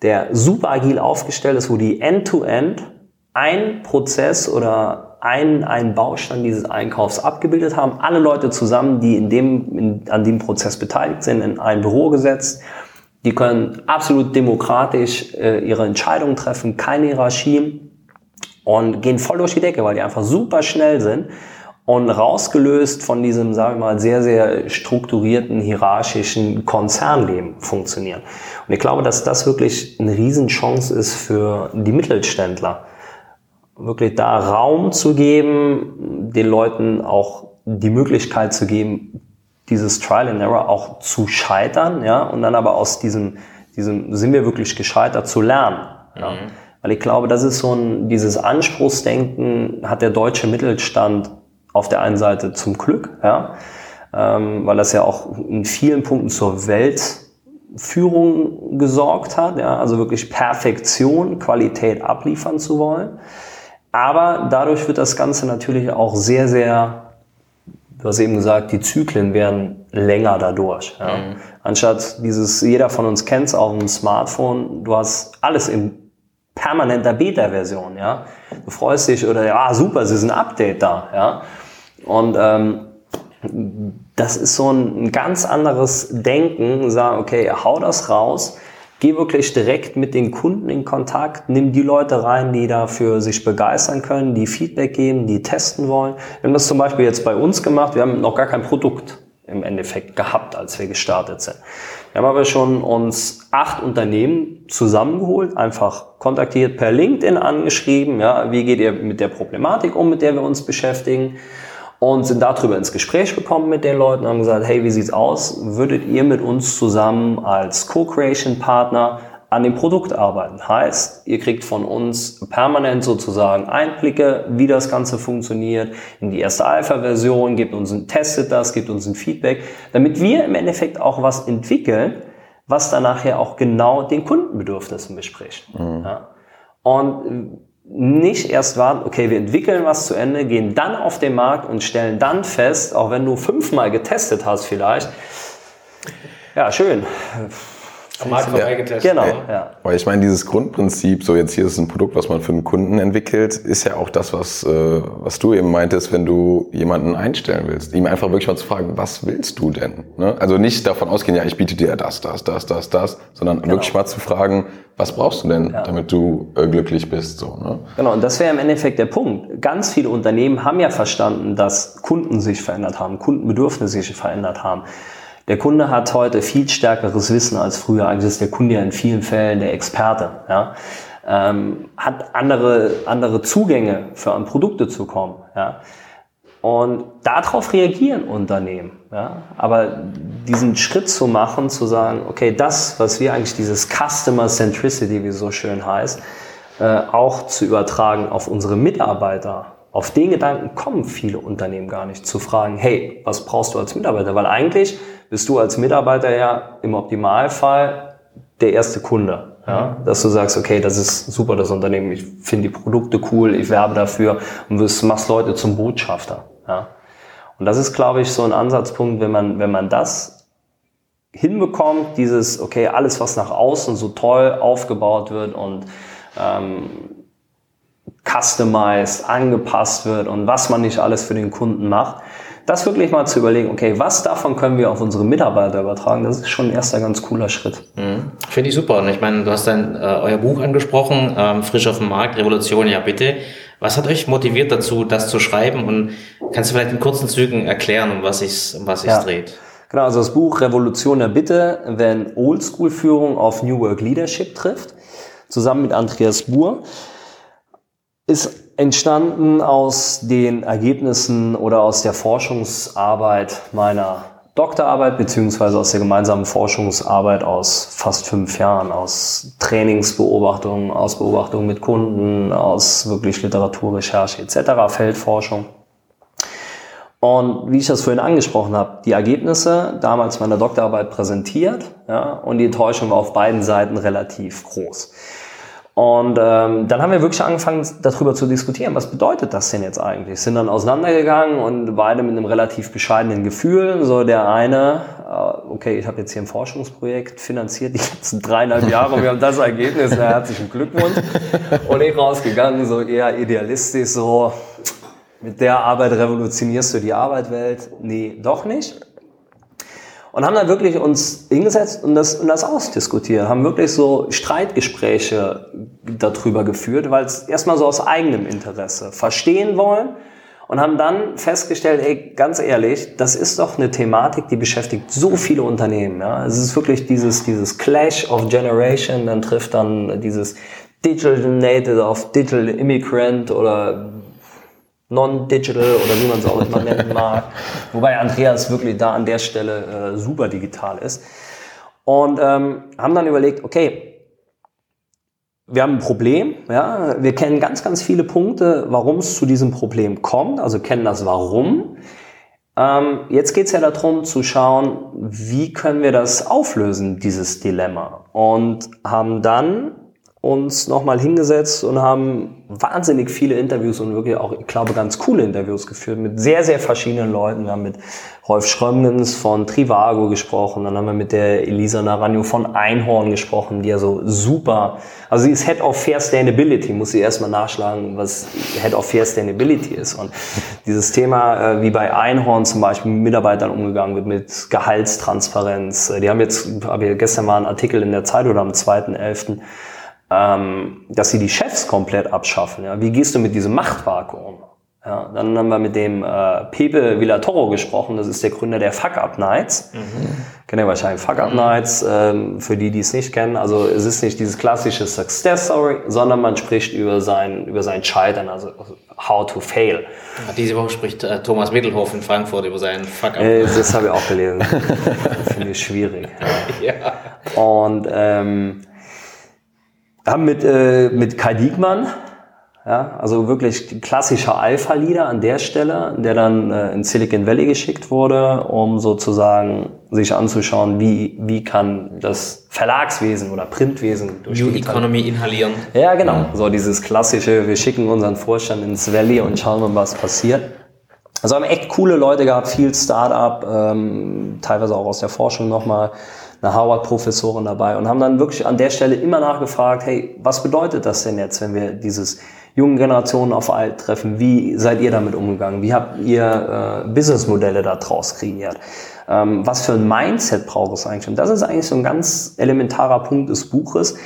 der super agil aufgestellt ist, wo die end-to-end -End ein Prozess oder ein, ein Baustein dieses Einkaufs abgebildet haben. Alle Leute zusammen, die in dem, in, an dem Prozess beteiligt sind, in ein Büro gesetzt die können absolut demokratisch äh, ihre Entscheidungen treffen, keine Hierarchien und gehen voll durch die Decke, weil die einfach super schnell sind und rausgelöst von diesem, sagen wir mal, sehr, sehr strukturierten, hierarchischen Konzernleben funktionieren. Und ich glaube, dass das wirklich eine Riesenchance ist für die Mittelständler. Wirklich da Raum zu geben, den Leuten auch die Möglichkeit zu geben, dieses Trial and Error auch zu scheitern, ja, und dann aber aus diesem diesem sind wir wirklich gescheitert zu lernen. Ja. Mhm. Weil ich glaube, das ist so ein, dieses Anspruchsdenken hat der deutsche Mittelstand auf der einen Seite zum Glück, ja, ähm, weil das ja auch in vielen Punkten zur Weltführung gesorgt hat, ja, also wirklich Perfektion, Qualität abliefern zu wollen. Aber dadurch wird das Ganze natürlich auch sehr, sehr, du hast eben gesagt, die Zyklen werden länger dadurch. Ja. Mhm. Anstatt dieses, jeder von uns kennt es auf dem Smartphone, du hast alles im permanenter Beta-Version, ja. Du freust dich oder ja, super, es ist ein Update da, ja. Und ähm, das ist so ein, ein ganz anderes Denken, sagen, okay, hau das raus, geh wirklich direkt mit den Kunden in Kontakt, nimm die Leute rein, die dafür sich begeistern können, die Feedback geben, die testen wollen. Wir haben das zum Beispiel jetzt bei uns gemacht, wir haben noch gar kein Produkt im Endeffekt gehabt, als wir gestartet sind. Wir haben aber schon uns acht Unternehmen zusammengeholt, einfach kontaktiert, per LinkedIn angeschrieben, ja, wie geht ihr mit der Problematik um, mit der wir uns beschäftigen und sind darüber ins Gespräch gekommen mit den Leuten, haben gesagt, hey, wie sieht's aus? Würdet ihr mit uns zusammen als Co-Creation-Partner an dem Produkt arbeiten. Heißt, ihr kriegt von uns permanent sozusagen Einblicke, wie das Ganze funktioniert, in die erste Alpha-Version, gebt uns ein, testet das, gebt uns ein Feedback, damit wir im Endeffekt auch was entwickeln, was dann nachher auch genau den Kundenbedürfnissen bespricht. Mhm. Ja. Und nicht erst warten, okay, wir entwickeln was zu Ende, gehen dann auf den Markt und stellen dann fest, auch wenn du fünfmal getestet hast vielleicht, ja, schön am Markt vorbeigetestet. Genau, ja. Weil ich meine, dieses Grundprinzip, so jetzt hier ist ein Produkt, was man für einen Kunden entwickelt, ist ja auch das, was, äh, was du eben meintest, wenn du jemanden einstellen willst. Ihm einfach wirklich mal zu fragen, was willst du denn? Ne? Also nicht davon ausgehen, ja, ich biete dir das, das, das, das, das, sondern genau. wirklich mal zu fragen, was brauchst du denn, ja. damit du äh, glücklich bist? So, ne? Genau, und das wäre im Endeffekt der Punkt. Ganz viele Unternehmen haben ja verstanden, dass Kunden sich verändert haben, Kundenbedürfnisse sich verändert haben. Der Kunde hat heute viel stärkeres Wissen als früher. Eigentlich ist der Kunde ja in vielen Fällen der Experte. Ja? Ähm, hat andere, andere Zugänge für an Produkte zu kommen. Ja? Und darauf reagieren Unternehmen. Ja? Aber diesen Schritt zu machen, zu sagen, okay, das, was wir eigentlich dieses Customer Centricity, wie es so schön heißt, äh, auch zu übertragen auf unsere Mitarbeiter. Auf den Gedanken kommen viele Unternehmen gar nicht zu fragen, hey, was brauchst du als Mitarbeiter? Weil eigentlich bist du als Mitarbeiter ja im Optimalfall der erste Kunde. Ja? Dass du sagst, okay, das ist super, das Unternehmen, ich finde die Produkte cool, ich werbe dafür und du machst Leute zum Botschafter. Ja? Und das ist, glaube ich, so ein Ansatzpunkt, wenn man, wenn man das hinbekommt, dieses, okay, alles, was nach außen so toll aufgebaut wird und ähm, customized, angepasst wird und was man nicht alles für den Kunden macht, das wirklich mal zu überlegen, okay, was davon können wir auf unsere Mitarbeiter übertragen, das ist schon ein erster ganz cooler Schritt. Mhm. Finde ich super. Und ich meine, du hast dann äh, euer Buch angesprochen, ähm, Frisch auf dem Markt, Revolution, ja bitte. Was hat euch motiviert dazu, das zu schreiben? Und kannst du vielleicht in kurzen Zügen erklären, um was es um was sich ja. dreht? Genau, also das Buch Revolution der Bitte, wenn Oldschool-Führung auf New Work Leadership trifft, zusammen mit Andreas Buhr, ist entstanden aus den Ergebnissen oder aus der Forschungsarbeit meiner Doktorarbeit beziehungsweise aus der gemeinsamen Forschungsarbeit aus fast fünf Jahren, aus Trainingsbeobachtungen, aus Beobachtungen mit Kunden, aus wirklich Literaturrecherche etc., Feldforschung. Und wie ich das vorhin angesprochen habe, die Ergebnisse damals meiner Doktorarbeit präsentiert ja, und die Enttäuschung war auf beiden Seiten relativ groß. Und ähm, dann haben wir wirklich angefangen, darüber zu diskutieren, was bedeutet das denn jetzt eigentlich? Sind dann auseinandergegangen und beide mit einem relativ bescheidenen Gefühl. So der eine, äh, okay, ich habe jetzt hier ein Forschungsprojekt finanziert die letzten dreieinhalb Jahre und wir haben das Ergebnis, na, herzlichen Glückwunsch. Und ich rausgegangen, so eher idealistisch, so mit der Arbeit revolutionierst du die Arbeitwelt. Nee, doch nicht und haben dann wirklich uns hingesetzt und das, und das ausdiskutiert, haben wirklich so Streitgespräche darüber geführt, weil es erstmal so aus eigenem Interesse verstehen wollen und haben dann festgestellt, ey, ganz ehrlich, das ist doch eine Thematik, die beschäftigt so viele Unternehmen. Ja? Es ist wirklich dieses, dieses Clash of Generation, dann trifft dann dieses Digital Native auf Digital Immigrant oder non-digital oder wie man es auch immer nennen mag. Wobei Andreas wirklich da an der Stelle äh, super digital ist. Und ähm, haben dann überlegt, okay, wir haben ein Problem, ja, wir kennen ganz, ganz viele Punkte, warum es zu diesem Problem kommt, also kennen das Warum. Ähm, jetzt geht es ja darum zu schauen, wie können wir das auflösen, dieses Dilemma. Und haben dann uns nochmal hingesetzt und haben wahnsinnig viele Interviews und wirklich auch, ich glaube, ganz coole Interviews geführt mit sehr, sehr verschiedenen Leuten. Wir haben mit Rolf Schrömgens von Trivago gesprochen, dann haben wir mit der Elisa Naranjo von Einhorn gesprochen, die ja so super, also sie ist Head of Fair Sustainability, muss sie erstmal nachschlagen, was Head of Fair Sustainability ist. Und dieses Thema, äh, wie bei Einhorn zum Beispiel mit Mitarbeitern umgegangen wird, mit Gehaltstransparenz. Äh, die haben jetzt, habe ich gestern mal einen Artikel in der Zeit oder am 2.11., ähm, dass sie die Chefs komplett abschaffen. Ja? Wie gehst du mit diesem Machtvakuum um? Ja, dann haben wir mit dem äh, Pepe Villatoro gesprochen, das ist der Gründer der Fuck Up Nights. Mhm. Kennt ihr wahrscheinlich Fuck Up mhm. Nights, ähm, für die, die es nicht kennen. Also es ist nicht dieses klassische Success Story, sondern man spricht über sein, über sein Scheitern, also how to fail. Ja, diese Woche spricht äh, Thomas Mittelhoff in Frankfurt über seinen Fuck Up. Äh, das habe ich auch gelesen. Finde ich schwierig. Ja. ja. Und ähm, haben mit, äh, mit Kai Diekmann, ja, also wirklich klassischer Alpha-Leader an der Stelle, der dann äh, in Silicon Valley geschickt wurde, um sozusagen sich anzuschauen, wie, wie kann das Verlagswesen oder Printwesen durch New Economy inhalieren. Ja, genau. So dieses klassische, wir schicken unseren Vorstand ins Valley und schauen mal, was passiert. Also haben echt coole Leute gehabt, viel Startup, ähm, teilweise auch aus der Forschung nochmal eine Harvard-Professorin dabei und haben dann wirklich an der Stelle immer nachgefragt, hey, was bedeutet das denn jetzt, wenn wir dieses jungen Generationen auf alt treffen? Wie seid ihr damit umgegangen? Wie habt ihr äh, Businessmodelle da draus kreiert? Ähm, was für ein Mindset braucht es eigentlich? Und das ist eigentlich so ein ganz elementarer Punkt des Buches,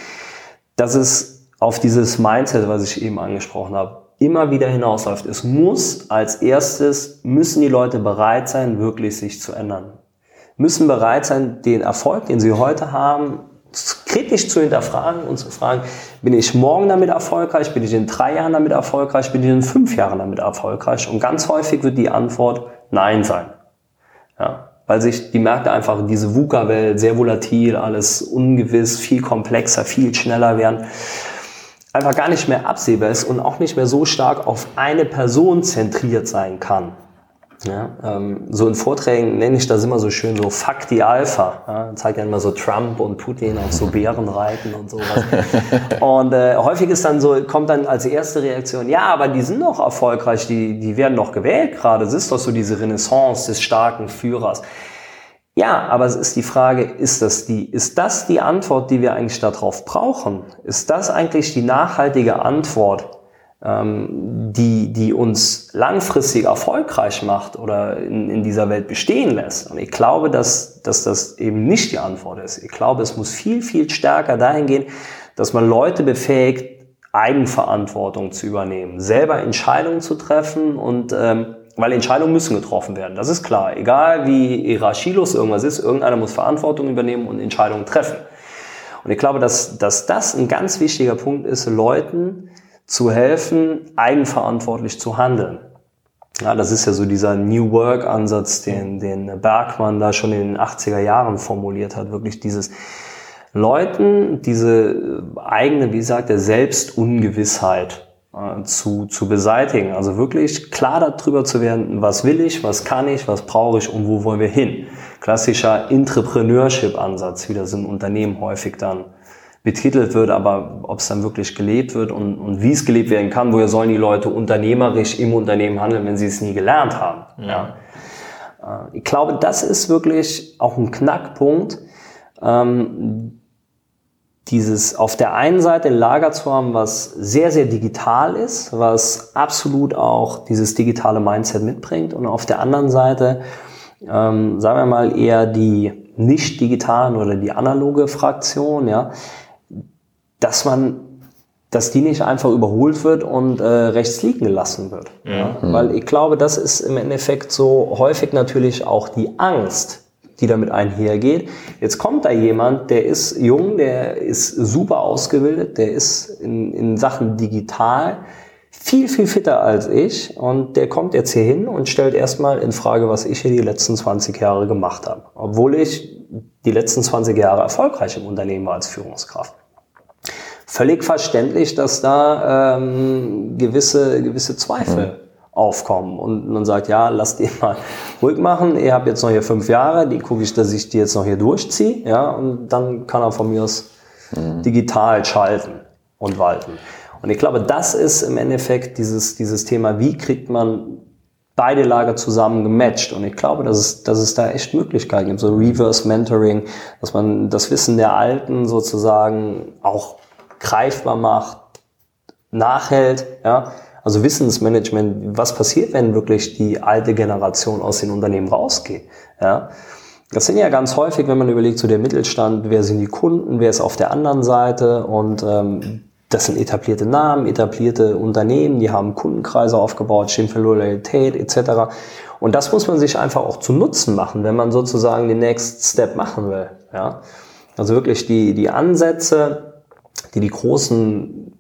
dass es auf dieses Mindset, was ich eben angesprochen habe, immer wieder hinausläuft. Es muss als erstes, müssen die Leute bereit sein, wirklich sich zu ändern müssen bereit sein, den Erfolg, den sie heute haben, kritisch zu hinterfragen und zu fragen, bin ich morgen damit erfolgreich, bin ich in drei Jahren damit erfolgreich, bin ich in fünf Jahren damit erfolgreich? Und ganz häufig wird die Antwort Nein sein. Ja, weil sich die Märkte einfach diese VUCA-Welt sehr volatil, alles ungewiss, viel komplexer, viel schneller werden, einfach gar nicht mehr absehbar ist und auch nicht mehr so stark auf eine Person zentriert sein kann. Ja, ähm, so in Vorträgen nenne ich das immer so schön so Fuck die Alpha. Ja, zeigt ja immer so Trump und Putin auf so Bären reiten und sowas. und äh, häufig ist dann so, kommt dann als erste Reaktion, ja, aber die sind doch erfolgreich, die, die werden doch gewählt gerade. Es ist doch so diese Renaissance des starken Führers. Ja, aber es ist die Frage, ist das die, ist das die Antwort, die wir eigentlich darauf brauchen? Ist das eigentlich die nachhaltige Antwort die, die uns langfristig erfolgreich macht oder in, in dieser Welt bestehen lässt. Und ich glaube, dass, dass das eben nicht die Antwort ist. Ich glaube, es muss viel, viel stärker dahin gehen, dass man Leute befähigt, Eigenverantwortung zu übernehmen, selber Entscheidungen zu treffen und ähm, weil Entscheidungen müssen getroffen werden, das ist klar. Egal wie hierarchielos irgendwas ist, irgendeiner muss Verantwortung übernehmen und Entscheidungen treffen. Und ich glaube, dass, dass das ein ganz wichtiger Punkt ist, Leuten zu helfen, eigenverantwortlich zu handeln. Ja, das ist ja so dieser New Work Ansatz, den, den Bergmann da schon in den 80er Jahren formuliert hat. Wirklich dieses Leuten diese eigene, wie sagt er, Selbstungewissheit äh, zu, zu beseitigen. Also wirklich klar darüber zu werden, was will ich, was kann ich, was brauche ich und wo wollen wir hin. Klassischer Entrepreneurship-Ansatz, wie das in Unternehmen häufig dann betitelt wird, aber ob es dann wirklich gelebt wird und, und wie es gelebt werden kann, woher sollen die Leute unternehmerisch im Unternehmen handeln, wenn sie es nie gelernt haben. Ja. ja. Äh, ich glaube, das ist wirklich auch ein Knackpunkt, ähm, dieses auf der einen Seite ein Lager zu haben, was sehr, sehr digital ist, was absolut auch dieses digitale Mindset mitbringt und auf der anderen Seite, ähm, sagen wir mal, eher die nicht digitalen oder die analoge Fraktion, ja, dass man dass die nicht einfach überholt wird und äh, rechts liegen gelassen wird. Mhm. Ja? Weil ich glaube, das ist im Endeffekt so häufig natürlich auch die Angst, die damit einhergeht. Jetzt kommt da jemand, der ist jung, der ist super ausgebildet, der ist in, in Sachen digital viel, viel fitter als ich und der kommt jetzt hier hin und stellt erstmal in Frage, was ich hier die letzten 20 Jahre gemacht habe. Obwohl ich die letzten 20 Jahre erfolgreich im Unternehmen war als Führungskraft. Völlig verständlich, dass da ähm, gewisse, gewisse Zweifel mhm. aufkommen und man sagt, ja, lass den mal ruhig machen, ihr habt jetzt noch hier fünf Jahre, die gucke ich, dass ich die jetzt noch hier durchziehe, ja, und dann kann er von mir aus mhm. digital schalten und walten. Und ich glaube, das ist im Endeffekt dieses, dieses Thema, wie kriegt man beide Lager zusammen gematcht. Und ich glaube, dass es, dass es da echt Möglichkeiten gibt, so Reverse Mentoring, dass man das Wissen der Alten sozusagen auch greifbar macht, nachhält, ja. Also Wissensmanagement, was passiert, wenn wirklich die alte Generation aus den Unternehmen rausgeht, ja. Das sind ja ganz häufig, wenn man überlegt, so der Mittelstand, wer sind die Kunden, wer ist auf der anderen Seite und ähm, das sind etablierte Namen, etablierte Unternehmen, die haben Kundenkreise aufgebaut, stehen für Loyalität etc. Und das muss man sich einfach auch zu Nutzen machen, wenn man sozusagen den Next Step machen will. Ja? Also wirklich die, die Ansätze, die die großen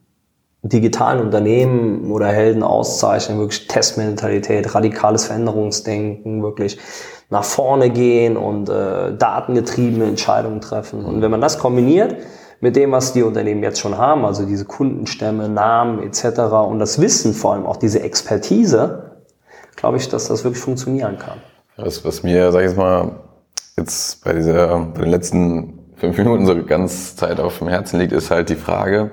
digitalen Unternehmen oder Helden auszeichnen, wirklich Testmentalität, radikales Veränderungsdenken, wirklich nach vorne gehen und äh, datengetriebene Entscheidungen treffen. Und wenn man das kombiniert, mit dem, was die Unternehmen jetzt schon haben, also diese Kundenstämme, Namen etc. und das Wissen vor allem, auch diese Expertise, glaube ich, dass das wirklich funktionieren kann. Was, was mir, sag ich jetzt mal, jetzt bei dieser, bei den letzten fünf Minuten so ganz Zeit auf dem Herzen liegt, ist halt die Frage,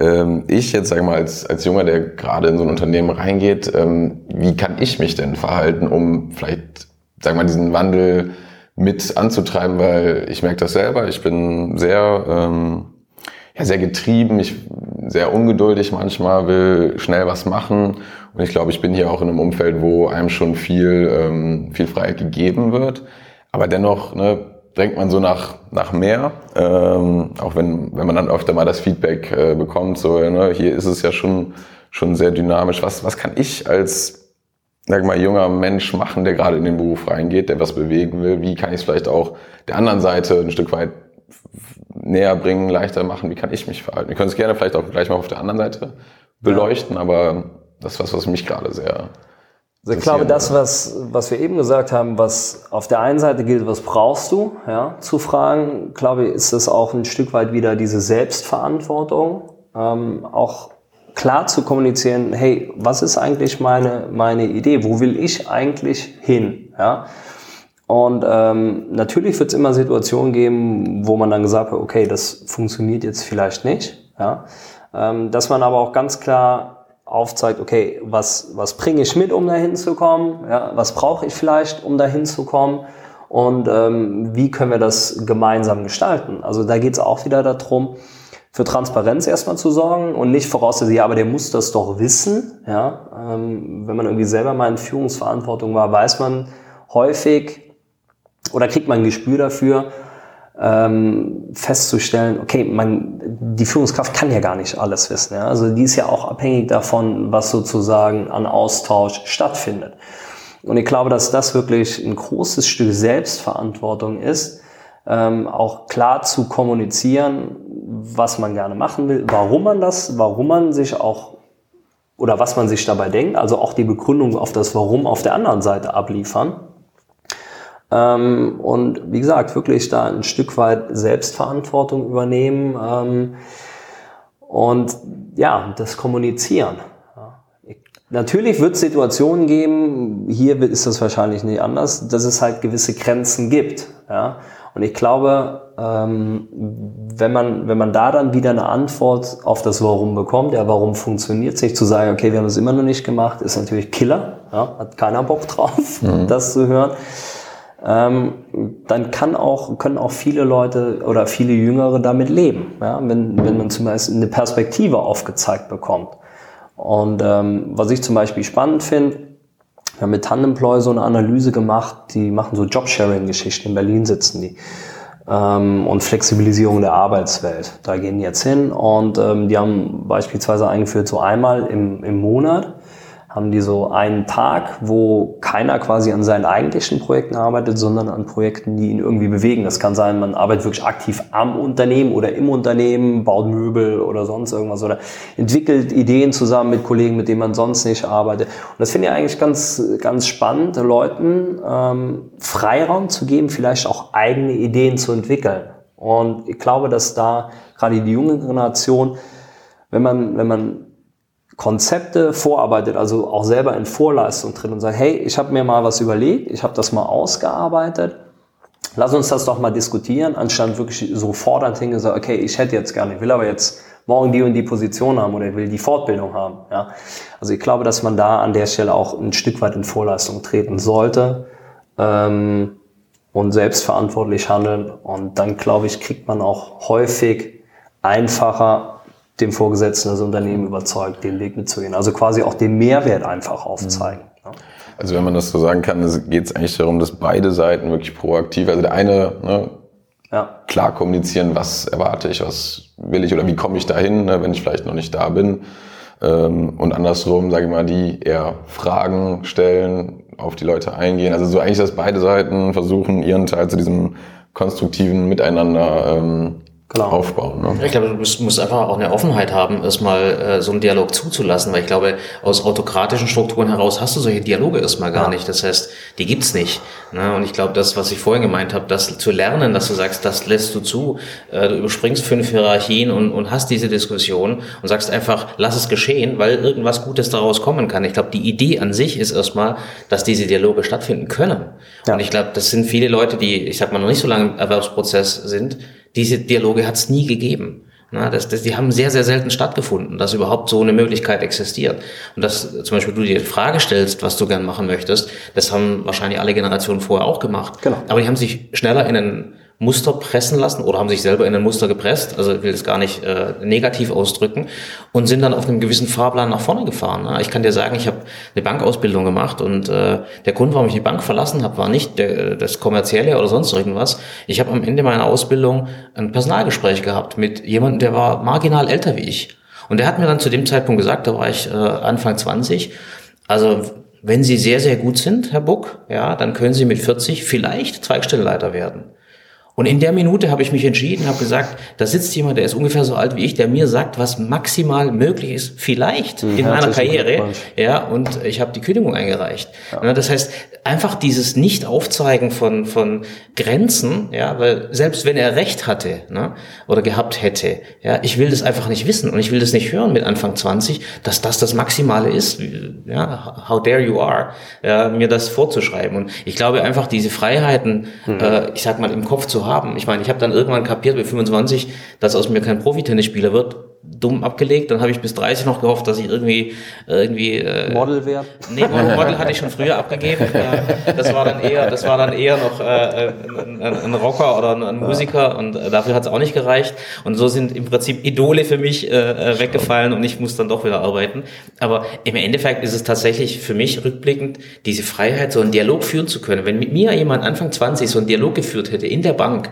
ähm, ich jetzt, sag mal, als, als Junger, der gerade in so ein Unternehmen reingeht, ähm, wie kann ich mich denn verhalten, um vielleicht, sag mal, diesen Wandel mit anzutreiben, weil ich merke das selber. Ich bin sehr, ähm, ja, sehr getrieben, ich sehr ungeduldig manchmal, will schnell was machen. Und ich glaube, ich bin hier auch in einem Umfeld, wo einem schon viel, ähm, viel Freiheit gegeben wird. Aber dennoch ne, drängt man so nach, nach mehr. Ähm, auch wenn, wenn man dann öfter mal das Feedback äh, bekommt, so, ne, hier ist es ja schon, schon sehr dynamisch. Was, was kann ich als sag mal, junger Mensch machen, der gerade in den Beruf reingeht, der was bewegen will? Wie kann ich es vielleicht auch der anderen Seite ein Stück weit näher bringen, leichter machen? Wie kann ich mich verhalten? Wir können es gerne vielleicht auch gleich mal auf der anderen Seite beleuchten, ja. aber das ist was, was mich gerade sehr also ich glaube, das, was, was wir eben gesagt haben, was auf der einen Seite gilt, was brauchst du, ja, zu fragen, glaube ich, ist das auch ein Stück weit wieder diese Selbstverantwortung, ähm, auch klar zu kommunizieren, hey, was ist eigentlich meine, meine Idee? Wo will ich eigentlich hin? Ja? Und ähm, natürlich wird es immer Situationen geben, wo man dann gesagt hat, okay, das funktioniert jetzt vielleicht nicht. Ja? Ähm, dass man aber auch ganz klar aufzeigt, okay, was, was bringe ich mit, um dahin zu kommen? Ja? Was brauche ich vielleicht, um dahin zu kommen? Und ähm, wie können wir das gemeinsam gestalten? Also da geht es auch wieder darum, für Transparenz erstmal zu sorgen und nicht vorauszusetzen, ja, aber der muss das doch wissen. Ja, ähm, wenn man irgendwie selber mal in Führungsverantwortung war, weiß man häufig oder kriegt man ein Gespür dafür, ähm, festzustellen, okay, man, die Führungskraft kann ja gar nicht alles wissen. Ja? Also die ist ja auch abhängig davon, was sozusagen an Austausch stattfindet. Und ich glaube, dass das wirklich ein großes Stück Selbstverantwortung ist, ähm, auch klar zu kommunizieren, was man gerne machen will, warum man das, warum man sich auch oder was man sich dabei denkt, also auch die Begründung auf das Warum auf der anderen Seite abliefern. Ähm, und wie gesagt, wirklich da ein Stück weit Selbstverantwortung übernehmen ähm, und ja, das Kommunizieren. Natürlich wird es Situationen geben, hier ist das wahrscheinlich nicht anders, dass es halt gewisse Grenzen gibt. Ja? Und ich glaube, ähm, wenn, man, wenn man da dann wieder eine Antwort auf das Warum bekommt, ja, warum funktioniert es nicht, zu sagen, okay, wir haben es immer noch nicht gemacht, ist natürlich Killer, ja, hat keiner Bock drauf, mhm. das zu hören. Ähm, dann kann auch, können auch viele Leute oder viele Jüngere damit leben, ja, wenn, wenn man zum Beispiel eine Perspektive aufgezeigt bekommt. Und ähm, was ich zum Beispiel spannend finde, wir haben mit Tandemploy so eine Analyse gemacht, die machen so Jobsharing-Geschichten, in Berlin sitzen die. Ähm, und Flexibilisierung der Arbeitswelt. Da gehen die jetzt hin und ähm, die haben beispielsweise eingeführt, so einmal im, im Monat haben die so einen Tag, wo keiner quasi an seinen eigentlichen Projekten arbeitet, sondern an Projekten, die ihn irgendwie bewegen. Das kann sein, man arbeitet wirklich aktiv am Unternehmen oder im Unternehmen, baut Möbel oder sonst irgendwas oder entwickelt Ideen zusammen mit Kollegen, mit denen man sonst nicht arbeitet. Und das finde ich eigentlich ganz, ganz spannend, Leuten ähm, Freiraum zu geben, vielleicht auch eigene Ideen zu entwickeln. Und ich glaube, dass da gerade die junge Generation, wenn man, wenn man Konzepte vorarbeitet, also auch selber in Vorleistung tritt und sagt, hey, ich habe mir mal was überlegt, ich habe das mal ausgearbeitet, lass uns das doch mal diskutieren, anstatt wirklich so fordernd sagen, okay, ich hätte jetzt gerne, ich will aber jetzt morgen die und die Position haben oder ich will die Fortbildung haben. Ja? Also ich glaube, dass man da an der Stelle auch ein Stück weit in Vorleistung treten sollte ähm, und selbstverantwortlich handeln. Und dann, glaube ich, kriegt man auch häufig einfacher dem Vorgesetzten das Unternehmen überzeugt, den Weg mitzugehen. Also quasi auch den Mehrwert einfach aufzeigen. Mhm. Also wenn man das so sagen kann, geht es eigentlich darum, dass beide Seiten wirklich proaktiv, also der eine ne, ja. klar kommunizieren, was erwarte ich, was will ich oder wie komme ich dahin, ne, wenn ich vielleicht noch nicht da bin. Ähm, und andersrum, sage ich mal, die eher Fragen stellen, auf die Leute eingehen. Also so eigentlich, dass beide Seiten versuchen, ihren Teil zu diesem konstruktiven Miteinander ähm, Klar. aufbauen. Ne? Ich glaube, du musst, musst einfach auch eine Offenheit haben, erstmal äh, so einen Dialog zuzulassen, weil ich glaube, aus autokratischen Strukturen heraus hast du solche Dialoge erstmal gar ja. nicht. Das heißt, die gibt's nicht. Ne? Und ich glaube, das, was ich vorhin gemeint habe, das zu lernen, dass du sagst, das lässt du zu, äh, du überspringst fünf Hierarchien und, und hast diese Diskussion und sagst einfach, lass es geschehen, weil irgendwas Gutes daraus kommen kann. Ich glaube, die Idee an sich ist erstmal, dass diese Dialoge stattfinden können. Ja. Und ich glaube, das sind viele Leute, die, ich sag mal, noch nicht so lange im Erwerbsprozess sind, diese Dialoge hat es nie gegeben. Na, das, das, die haben sehr, sehr selten stattgefunden, dass überhaupt so eine Möglichkeit existiert. Und dass zum Beispiel du dir die Frage stellst, was du gern machen möchtest, das haben wahrscheinlich alle Generationen vorher auch gemacht. Genau. Aber die haben sich schneller in einen Muster pressen lassen oder haben sich selber in ein Muster gepresst, also ich will das gar nicht äh, negativ ausdrücken, und sind dann auf einem gewissen Fahrplan nach vorne gefahren. Ne? Ich kann dir sagen, ich habe eine Bankausbildung gemacht und äh, der Grund, warum ich die Bank verlassen habe, war nicht der, das Kommerzielle oder sonst irgendwas. Ich habe am Ende meiner Ausbildung ein Personalgespräch gehabt mit jemandem, der war marginal älter wie ich. Und der hat mir dann zu dem Zeitpunkt gesagt, da war ich äh, Anfang 20, also wenn Sie sehr, sehr gut sind, Herr Buck, ja, dann können Sie mit 40 vielleicht Zweigstellenleiter werden. Und in der Minute habe ich mich entschieden, habe gesagt, da sitzt jemand, der ist ungefähr so alt wie ich, der mir sagt, was maximal möglich ist, vielleicht mhm, in meiner Karriere. Ja, und ich habe die Kündigung eingereicht. Ja. Das heißt, einfach dieses Nicht-Aufzeigen von, von Grenzen, ja, weil selbst wenn er recht hatte ne, oder gehabt hätte, ja, ich will das einfach nicht wissen und ich will das nicht hören mit Anfang 20, dass das das Maximale ist, ja, how dare you are, ja, mir das vorzuschreiben. Und ich glaube einfach, diese Freiheiten, mhm. äh, ich sag mal, im Kopf zu haben. Ich meine, ich habe dann irgendwann kapiert mit 25, dass aus mir kein Profitennisspieler wird. Dumm abgelegt. Dann habe ich bis 30 noch gehofft, dass ich irgendwie irgendwie äh, Model werde. Nee, Model hatte ich schon früher abgegeben. das war dann eher, das war dann eher noch äh, ein, ein Rocker oder ein, Musiker und äh, dafür hat es auch nicht gereicht. Und so sind im Prinzip Idole für mich äh, äh, weggefallen und ich muss dann doch wieder arbeiten. Aber im Endeffekt ist es tatsächlich für mich rückblickend diese Freiheit, so einen Dialog führen zu können. Wenn mit mir jemand Anfang 20 so einen Dialog geführt hätte in der Bank,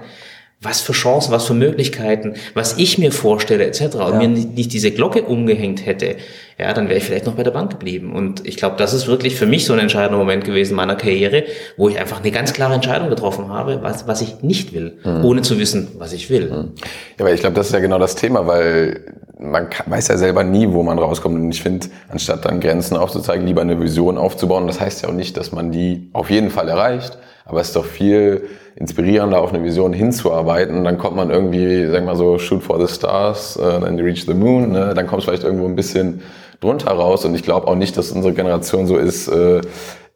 was für Chancen, was für Möglichkeiten, was ich mir vorstelle etc. und ja. mir nicht diese Glocke umgehängt hätte, ja, dann wäre ich vielleicht noch bei der Bank geblieben. Und ich glaube, das ist wirklich für mich so ein entscheidender Moment gewesen in meiner Karriere, wo ich einfach eine ganz klare Entscheidung getroffen habe, was, was ich nicht will, mhm. ohne zu wissen, was ich will. Mhm. Ja, aber ich glaube, das ist ja genau das Thema, weil man kann, weiß ja selber nie, wo man rauskommt. Und ich finde, anstatt dann Grenzen aufzuzeigen, lieber eine Vision aufzubauen. Das heißt ja auch nicht, dass man die auf jeden Fall erreicht, aber es ist doch viel inspirierender auf eine Vision hinzuarbeiten. Dann kommt man irgendwie, sag mal so, shoot for the stars, äh, then you reach the moon. Ne? Dann kommt es vielleicht irgendwo ein bisschen drunter raus. Und ich glaube auch nicht, dass unsere Generation so ist. Äh,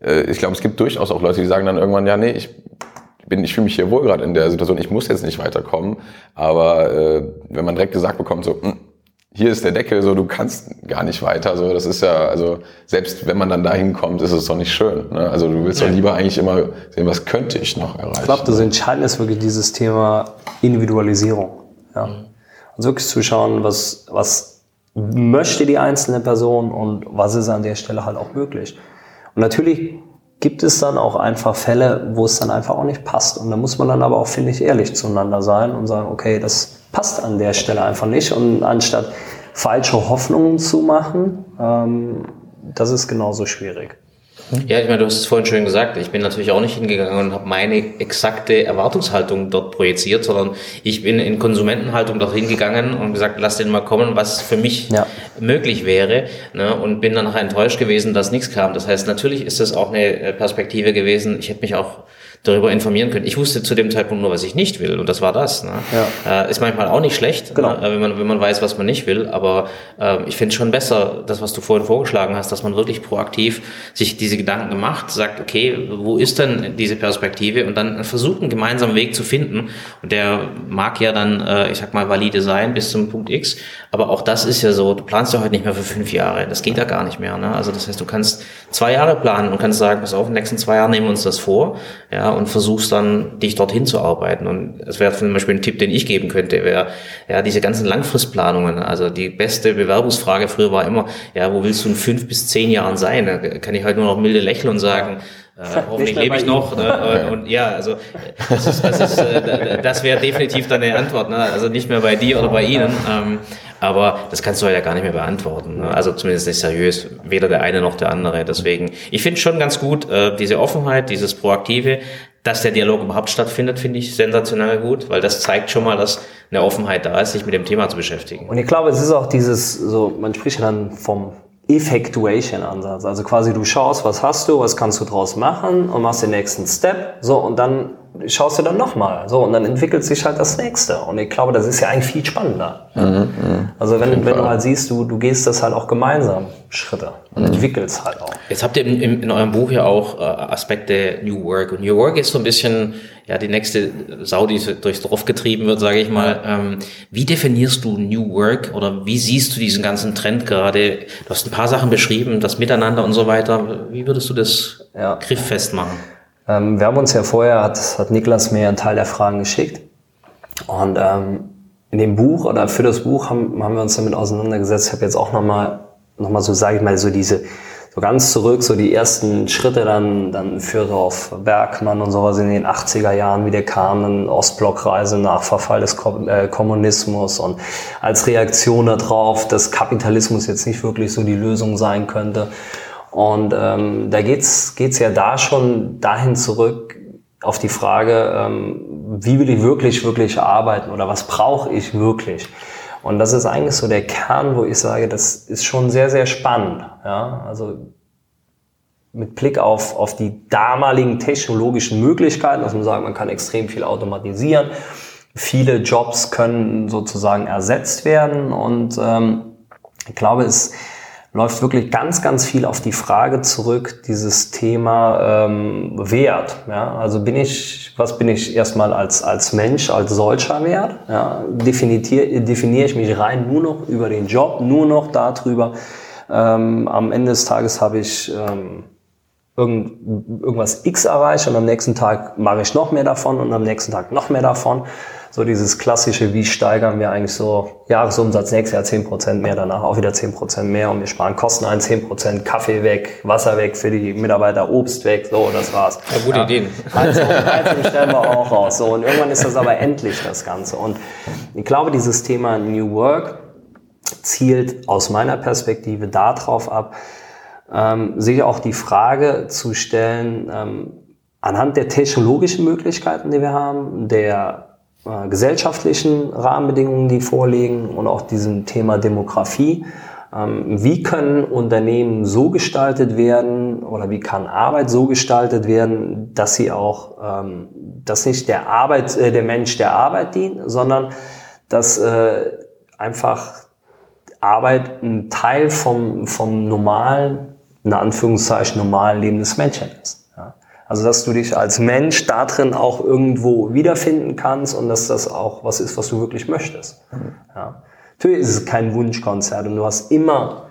äh, ich glaube, es gibt durchaus auch Leute, die sagen dann irgendwann, ja, nee, ich bin, ich fühle mich hier wohl gerade in der Situation, ich muss jetzt nicht weiterkommen. Aber äh, wenn man direkt gesagt bekommt, so, mh, hm, hier ist der Deckel, so du kannst gar nicht weiter. So, das ist ja, also selbst wenn man dann dahin kommt, ist es doch nicht schön. Ne? Also du willst doch lieber eigentlich immer sehen, was könnte ich noch erreichen. Ich glaube, das Entscheidende ist wirklich dieses Thema Individualisierung. Ja. Mhm. Also wirklich zu schauen, was, was möchte die einzelne Person und was ist an der Stelle halt auch möglich. Und natürlich gibt es dann auch einfach Fälle, wo es dann einfach auch nicht passt. Und da muss man dann aber auch, finde ich, ehrlich zueinander sein und sagen, okay, das passt an der Stelle einfach nicht. Und anstatt falsche Hoffnungen zu machen, ähm, das ist genauso schwierig. Ja, ich meine, du hast es vorhin schön gesagt. Ich bin natürlich auch nicht hingegangen und habe meine exakte Erwartungshaltung dort projiziert, sondern ich bin in Konsumentenhaltung dorthin gegangen und gesagt, lass den mal kommen, was für mich ja. möglich wäre. Ne? Und bin dann nachher enttäuscht gewesen, dass nichts kam. Das heißt, natürlich ist das auch eine Perspektive gewesen. Ich hätte mich auch darüber informieren können. Ich wusste zu dem Zeitpunkt nur, was ich nicht will und das war das. Ne? Ja. Äh, ist manchmal auch nicht schlecht, genau. ne? wenn, man, wenn man weiß, was man nicht will, aber äh, ich finde es schon besser, das, was du vorhin vorgeschlagen hast, dass man wirklich proaktiv sich diese Gedanken gemacht, sagt, okay, wo ist denn diese Perspektive und dann versucht einen gemeinsamen Weg zu finden und der mag ja dann, äh, ich sag mal, valide sein bis zum Punkt X, aber auch das ist ja so, du planst ja heute nicht mehr für fünf Jahre, das geht ja gar nicht mehr. Ne? Also das heißt, du kannst zwei Jahre planen und kannst sagen, pass auf, in den nächsten zwei Jahren nehmen wir uns das vor, ja, und versuchst dann, dich dorthin zu arbeiten. Und es wäre zum Beispiel ein Tipp, den ich geben könnte, wäre, ja, diese ganzen Langfristplanungen. Also die beste Bewerbungsfrage früher war immer, ja, wo willst du in fünf bis zehn Jahren sein? Da kann ich halt nur noch milde lächeln und sagen, äh, hoffentlich lebe ich noch. Ne? Und ja, also das, ist, das, ist, äh, das wäre definitiv dann eine Antwort. Ne? Also nicht mehr bei dir oder bei Ihnen. Ähm, aber das kannst du halt ja gar nicht mehr beantworten. Ne? Also zumindest nicht seriös, weder der eine noch der andere. Deswegen, ich finde schon ganz gut, äh, diese Offenheit, dieses Proaktive, dass der Dialog überhaupt stattfindet, finde ich sensationell gut, weil das zeigt schon mal, dass eine Offenheit da ist, sich mit dem Thema zu beschäftigen. Und ich glaube, es ist auch dieses, so, man spricht ja dann vom Effectuation-Ansatz. Also quasi du schaust, was hast du, was kannst du draus machen und machst den nächsten Step. So, und dann schaust du dann nochmal. So, und dann entwickelt sich halt das nächste. Und ich glaube, das ist ja eigentlich viel spannender. Mhm, mhm. also wenn, wenn du halt siehst, du, du gehst das halt auch gemeinsam Schritte und mhm. entwickelst halt auch. Jetzt habt ihr in, in, in eurem Buch ja auch äh, Aspekte New Work. Und New Work ist so ein bisschen ja die nächste Sau, die durchs Dorf getrieben wird, sage ich mal. Ähm, wie definierst du New Work oder wie siehst du diesen ganzen Trend gerade? Du hast ein paar Sachen beschrieben, das Miteinander und so weiter. Wie würdest du das ja. grifffest machen? Ähm, wir haben uns ja vorher, hat, hat Niklas mir einen Teil der Fragen geschickt. Und ähm, in dem Buch oder für das Buch haben, haben wir uns damit auseinandergesetzt. Ich habe jetzt auch nochmal, noch mal so, sage ich mal, so diese, so ganz zurück, so die ersten Schritte dann, dann führte auf Bergmann und sowas in den 80er Jahren, wie der kam, dann Ostblockreise nach Verfall des äh, Kommunismus und als Reaktion darauf, dass Kapitalismus jetzt nicht wirklich so die Lösung sein könnte. Und ähm, da geht's geht's ja da schon dahin zurück auf die Frage, ähm, wie will ich wirklich, wirklich arbeiten oder was brauche ich wirklich? Und das ist eigentlich so der Kern, wo ich sage, das ist schon sehr, sehr spannend. Ja? Also mit Blick auf, auf die damaligen technologischen Möglichkeiten, dass man sagt, man kann extrem viel automatisieren. Viele Jobs können sozusagen ersetzt werden und ähm, ich glaube, es läuft wirklich ganz, ganz viel auf die Frage zurück, dieses Thema ähm, Wert. Ja? Also bin ich, was bin ich erstmal als, als Mensch, als solcher Wert? Ja? Definiere, definiere ich mich rein nur noch über den Job, nur noch darüber. Ähm, am Ende des Tages habe ich ähm, irgend, irgendwas X erreicht und am nächsten Tag mache ich noch mehr davon und am nächsten Tag noch mehr davon so dieses klassische, wie steigern wir eigentlich so Jahresumsatz nächstes Jahr 10% mehr, danach auch wieder 10% mehr und wir sparen Kosten ein, 10%, Kaffee weg, Wasser weg für die Mitarbeiter, Obst weg, so, das war's. Ja, gute ja. Ideen. Also, Heizung stellen wir auch raus. So, und irgendwann ist das aber endlich, das Ganze. Und ich glaube, dieses Thema New Work zielt aus meiner Perspektive darauf ab, ähm, sich auch die Frage zu stellen, ähm, anhand der technologischen Möglichkeiten, die wir haben, der äh, gesellschaftlichen Rahmenbedingungen, die vorliegen und auch diesem Thema Demografie. Ähm, wie können Unternehmen so gestaltet werden oder wie kann Arbeit so gestaltet werden, dass sie auch, ähm, dass nicht der Arbeit, äh, der Mensch der Arbeit dient, sondern dass äh, einfach Arbeit ein Teil vom, vom normalen, in Anführungszeichen normalen Leben des Menschen ist. Also dass du dich als Mensch da drin auch irgendwo wiederfinden kannst und dass das auch was ist, was du wirklich möchtest. Ja. Natürlich ist es kein Wunschkonzert und du hast immer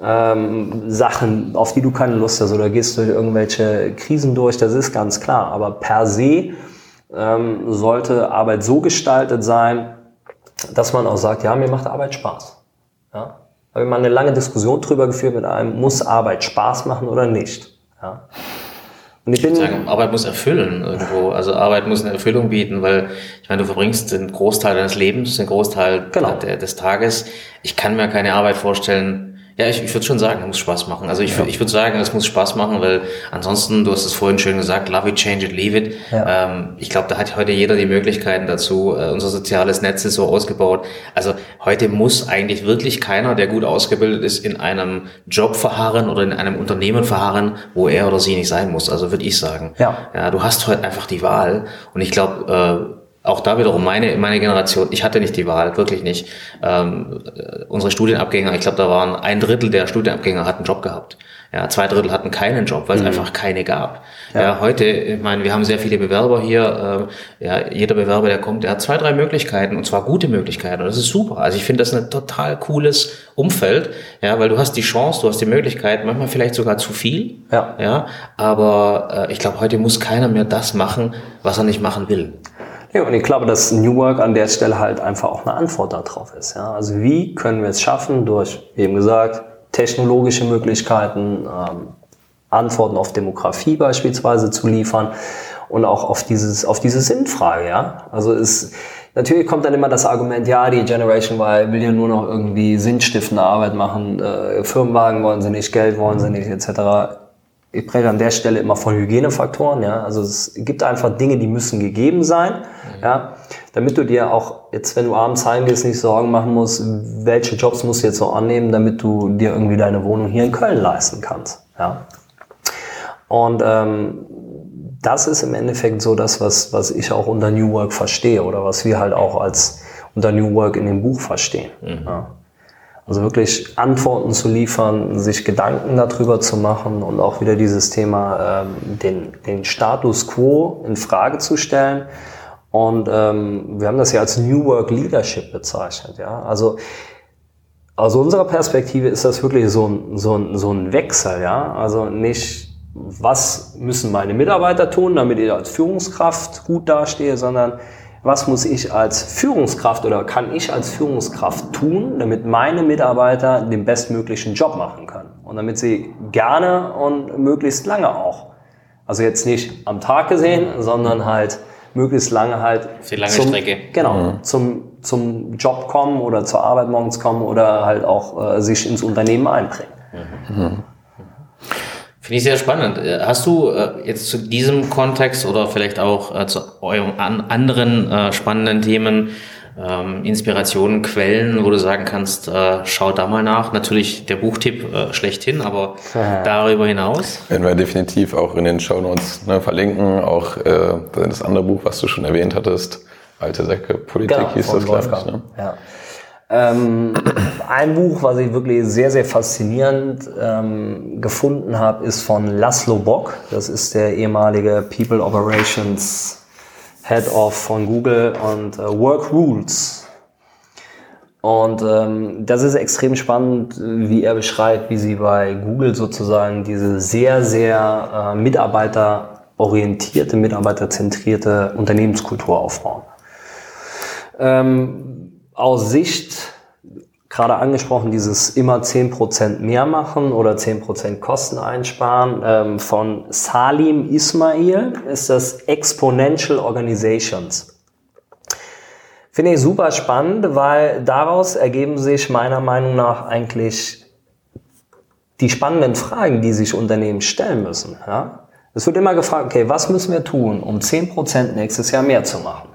ähm, Sachen, auf die du keine Lust hast oder gehst durch irgendwelche Krisen durch, das ist ganz klar. Aber per se ähm, sollte Arbeit so gestaltet sein, dass man auch sagt, ja, mir macht Arbeit Spaß. Ja? Habe ich mal eine lange Diskussion drüber geführt mit einem, muss Arbeit Spaß machen oder nicht? Ja? Und ich, ich bin sagen, Arbeit muss erfüllen irgendwo. Also Arbeit muss eine Erfüllung bieten, weil ich meine, du verbringst den Großteil deines Lebens, den Großteil genau. des Tages. Ich kann mir keine Arbeit vorstellen, Ja, ich, ich würde schon sagen, es muss Spaß machen. Also ich, ja. ich würde sagen, es muss Spaß machen, weil ansonsten, du hast es vorhin schön gesagt, love it, change it, leave it. Ja. Ähm, ich glaube, da hat heute jeder die Möglichkeiten dazu. Äh, unser soziales Netz ist so ausgebaut. Also heute muss eigentlich wirklich keiner, der gut ausgebildet ist, in einem Job verharren oder in einem Unternehmen verharren, wo er oder sie nicht sein muss. Also würde ich sagen. Ja. ja. Du hast heute einfach die Wahl. Und ich glaube, äh, auch da wiederum meine, meine Generation, ich hatte nicht die Wahl, wirklich nicht. Ähm, unsere Studienabgänger, ich glaube, da waren ein Drittel der Studienabgänger hatten einen Job gehabt. Ja, zwei Drittel hatten keinen Job, weil es mhm. einfach keine gab. Ja. ja. heute, ich meine, wir haben sehr viele Bewerber hier. Ähm, ja, jeder Bewerber, der kommt, der hat zwei, drei Möglichkeiten und zwar gute Möglichkeiten. Und das ist super. Also ich finde das ein total cooles Umfeld, ja, weil du hast die Chance, du hast die Möglichkeit, manchmal vielleicht sogar zu viel. Ja. Ja, aber äh, ich glaube, heute muss keiner mehr das machen, was er nicht machen will. Ja, und ich glaube, dass New Work an der Stelle halt einfach auch eine Antwort darauf ist. Ja? Also wie können wir es schaffen, durch, wie eben gesagt, technologische Möglichkeiten, ähm, Antworten auf Demografie beispielsweise zu liefern und auch auf dieses, auf diese Sinnfrage, ja. Also es, natürlich kommt dann immer das Argument, ja, die Generation Y will ja nur noch irgendwie sinnstiftende Arbeit machen, äh, Firmenwagen wollen sie nicht, Geld wollen sie nicht, etc ich spreche an der Stelle immer von Hygienefaktoren. Ja? Also es gibt einfach Dinge, die müssen gegeben sein, mhm. ja? damit du dir auch jetzt, wenn du abends heimgehst, nicht Sorgen machen musst, welche Jobs musst du jetzt so annehmen, damit du dir irgendwie deine Wohnung hier in Köln leisten kannst. Ja? Und ähm, das ist im Endeffekt so das, was, was ich auch unter New Work verstehe oder was wir halt auch als unter New Work in dem Buch verstehen. Mhm. Ja? Also wirklich Antworten zu liefern, sich Gedanken darüber zu machen und auch wieder dieses Thema, ähm, den, den Status quo in Frage zu stellen. Und ähm, wir haben das ja als New Work Leadership bezeichnet. Ja? Also aus unserer Perspektive ist das wirklich so ein, so ein, so ein Wechsel. Ja? Also nicht, was müssen meine Mitarbeiter tun, damit ich als Führungskraft gut dastehe, sondern was muss ich als Führungskraft oder kann ich als Führungskraft tun, damit meine Mitarbeiter den bestmöglichen Job machen können und damit sie gerne und möglichst lange auch. Also jetzt nicht am Tag gesehen, sondern halt möglichst lange halt. Für lange zum, Strecke. Genau, mhm. zum, zum Job kommen oder zur Arbeit morgens kommen oder halt auch äh, sich ins Unternehmen einbringen. Mhm. Finde ich sehr spannend. Äh, hast du äh, jetzt zu diesem Kontext oder vielleicht auch äh, zu euren an anderen spannenden Themen ähm, Inspirationen, Quellen, wo du sagen kannst, schau da mal nach. Natürlich der Buchtipp schlechthin, aber darüber hinaus. Werden wir definitiv auch in den Show Notes ne, verlinken. Auch äh, das andere Buch, was du schon erwähnt hattest, Alte Säcke Politik genau, hieß das, glaube ich. Ne? Ja. Ähm, ein Buch, was ich wirklich sehr, sehr faszinierend ähm, gefunden habe, ist von Laszlo Bock. Das ist der ehemalige People Operations Head of von Google und äh, Work Rules. Und ähm, das ist extrem spannend, wie er beschreibt, wie sie bei Google sozusagen diese sehr, sehr äh, mitarbeiterorientierte, mitarbeiterzentrierte Unternehmenskultur aufbauen. Ähm, aus Sicht, gerade angesprochen, dieses immer 10% mehr machen oder 10% Kosten einsparen, ähm, von Salim Ismail ist das Exponential Organizations. Finde ich super spannend, weil daraus ergeben sich meiner Meinung nach eigentlich die spannenden Fragen, die sich Unternehmen stellen müssen. Ja? Es wird immer gefragt, okay, was müssen wir tun, um 10% nächstes Jahr mehr zu machen?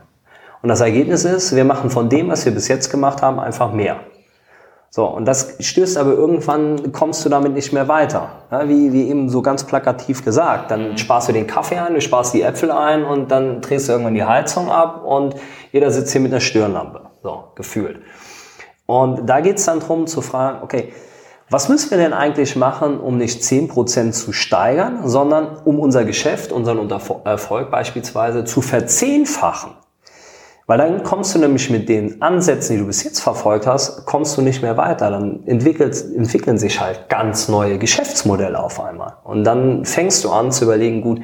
Und das Ergebnis ist, wir machen von dem, was wir bis jetzt gemacht haben, einfach mehr. So, und das stößt aber irgendwann, kommst du damit nicht mehr weiter. Ja, wie, wie eben so ganz plakativ gesagt. Dann sparst du den Kaffee ein, du sparst die Äpfel ein und dann drehst du irgendwann die Heizung ab und jeder sitzt hier mit einer Stirnlampe. So, gefühlt. Und da geht's dann drum zu fragen, okay, was müssen wir denn eigentlich machen, um nicht 10% zu steigern, sondern um unser Geschäft, unseren Erfolg beispielsweise zu verzehnfachen? Weil dann kommst du nämlich mit den Ansätzen, die du bis jetzt verfolgt hast, kommst du nicht mehr weiter. Dann entwickeln sich halt ganz neue Geschäftsmodelle auf einmal. Und dann fängst du an zu überlegen, gut,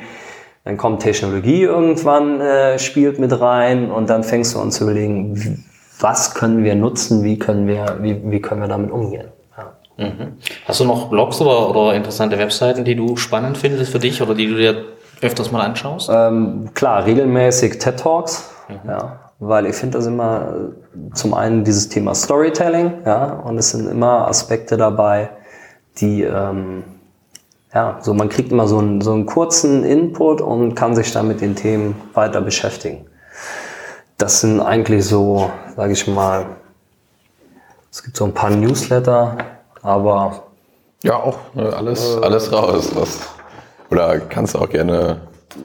dann kommt Technologie irgendwann, äh, spielt mit rein und dann fängst du an zu überlegen, was können wir nutzen, wie können wir, wie, wie können wir damit umgehen. Ja. Mhm. Hast du noch Blogs oder, oder interessante Webseiten, die du spannend findest für dich oder die du dir öfters mal anschaust? Ähm, klar, regelmäßig TED Talks. Mhm. Ja, weil ich finde das immer zum einen dieses Thema Storytelling, ja, und es sind immer Aspekte dabei, die, ähm, ja, so man kriegt immer so einen, so einen kurzen Input und kann sich dann mit den Themen weiter beschäftigen. Das sind eigentlich so, sage ich mal, es gibt so ein paar Newsletter, aber ja, auch ne, alles, alles raus. Was, oder kannst du auch gerne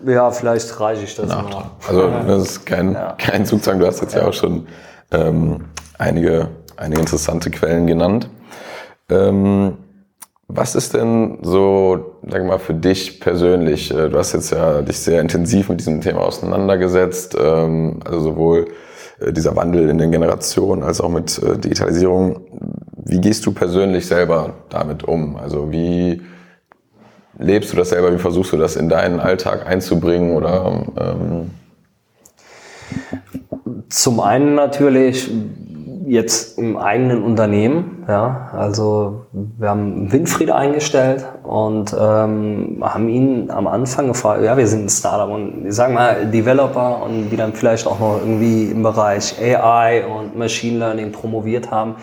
ja, vielleicht reiche ich das Nachtrag. mal. Also das ist kein, ja. kein Zugzwang. Du hast jetzt ja, ja auch schon ähm, einige, einige interessante Quellen genannt. Ähm, was ist denn so, sag mal, für dich persönlich? Äh, du hast jetzt ja dich sehr intensiv mit diesem Thema auseinandergesetzt, ähm, also sowohl äh, dieser Wandel in den Generationen als auch mit äh, Digitalisierung. Wie gehst du persönlich selber damit um? Also wie lebst du das selber? Wie versuchst du das in deinen Alltag einzubringen? Oder ähm zum einen natürlich jetzt im eigenen Unternehmen. Ja, also wir haben Winfried eingestellt und ähm, haben ihn am Anfang gefragt, ja, wir sind ein Startup und ich sage mal Developer und die dann vielleicht auch noch irgendwie im Bereich AI und Machine Learning promoviert haben,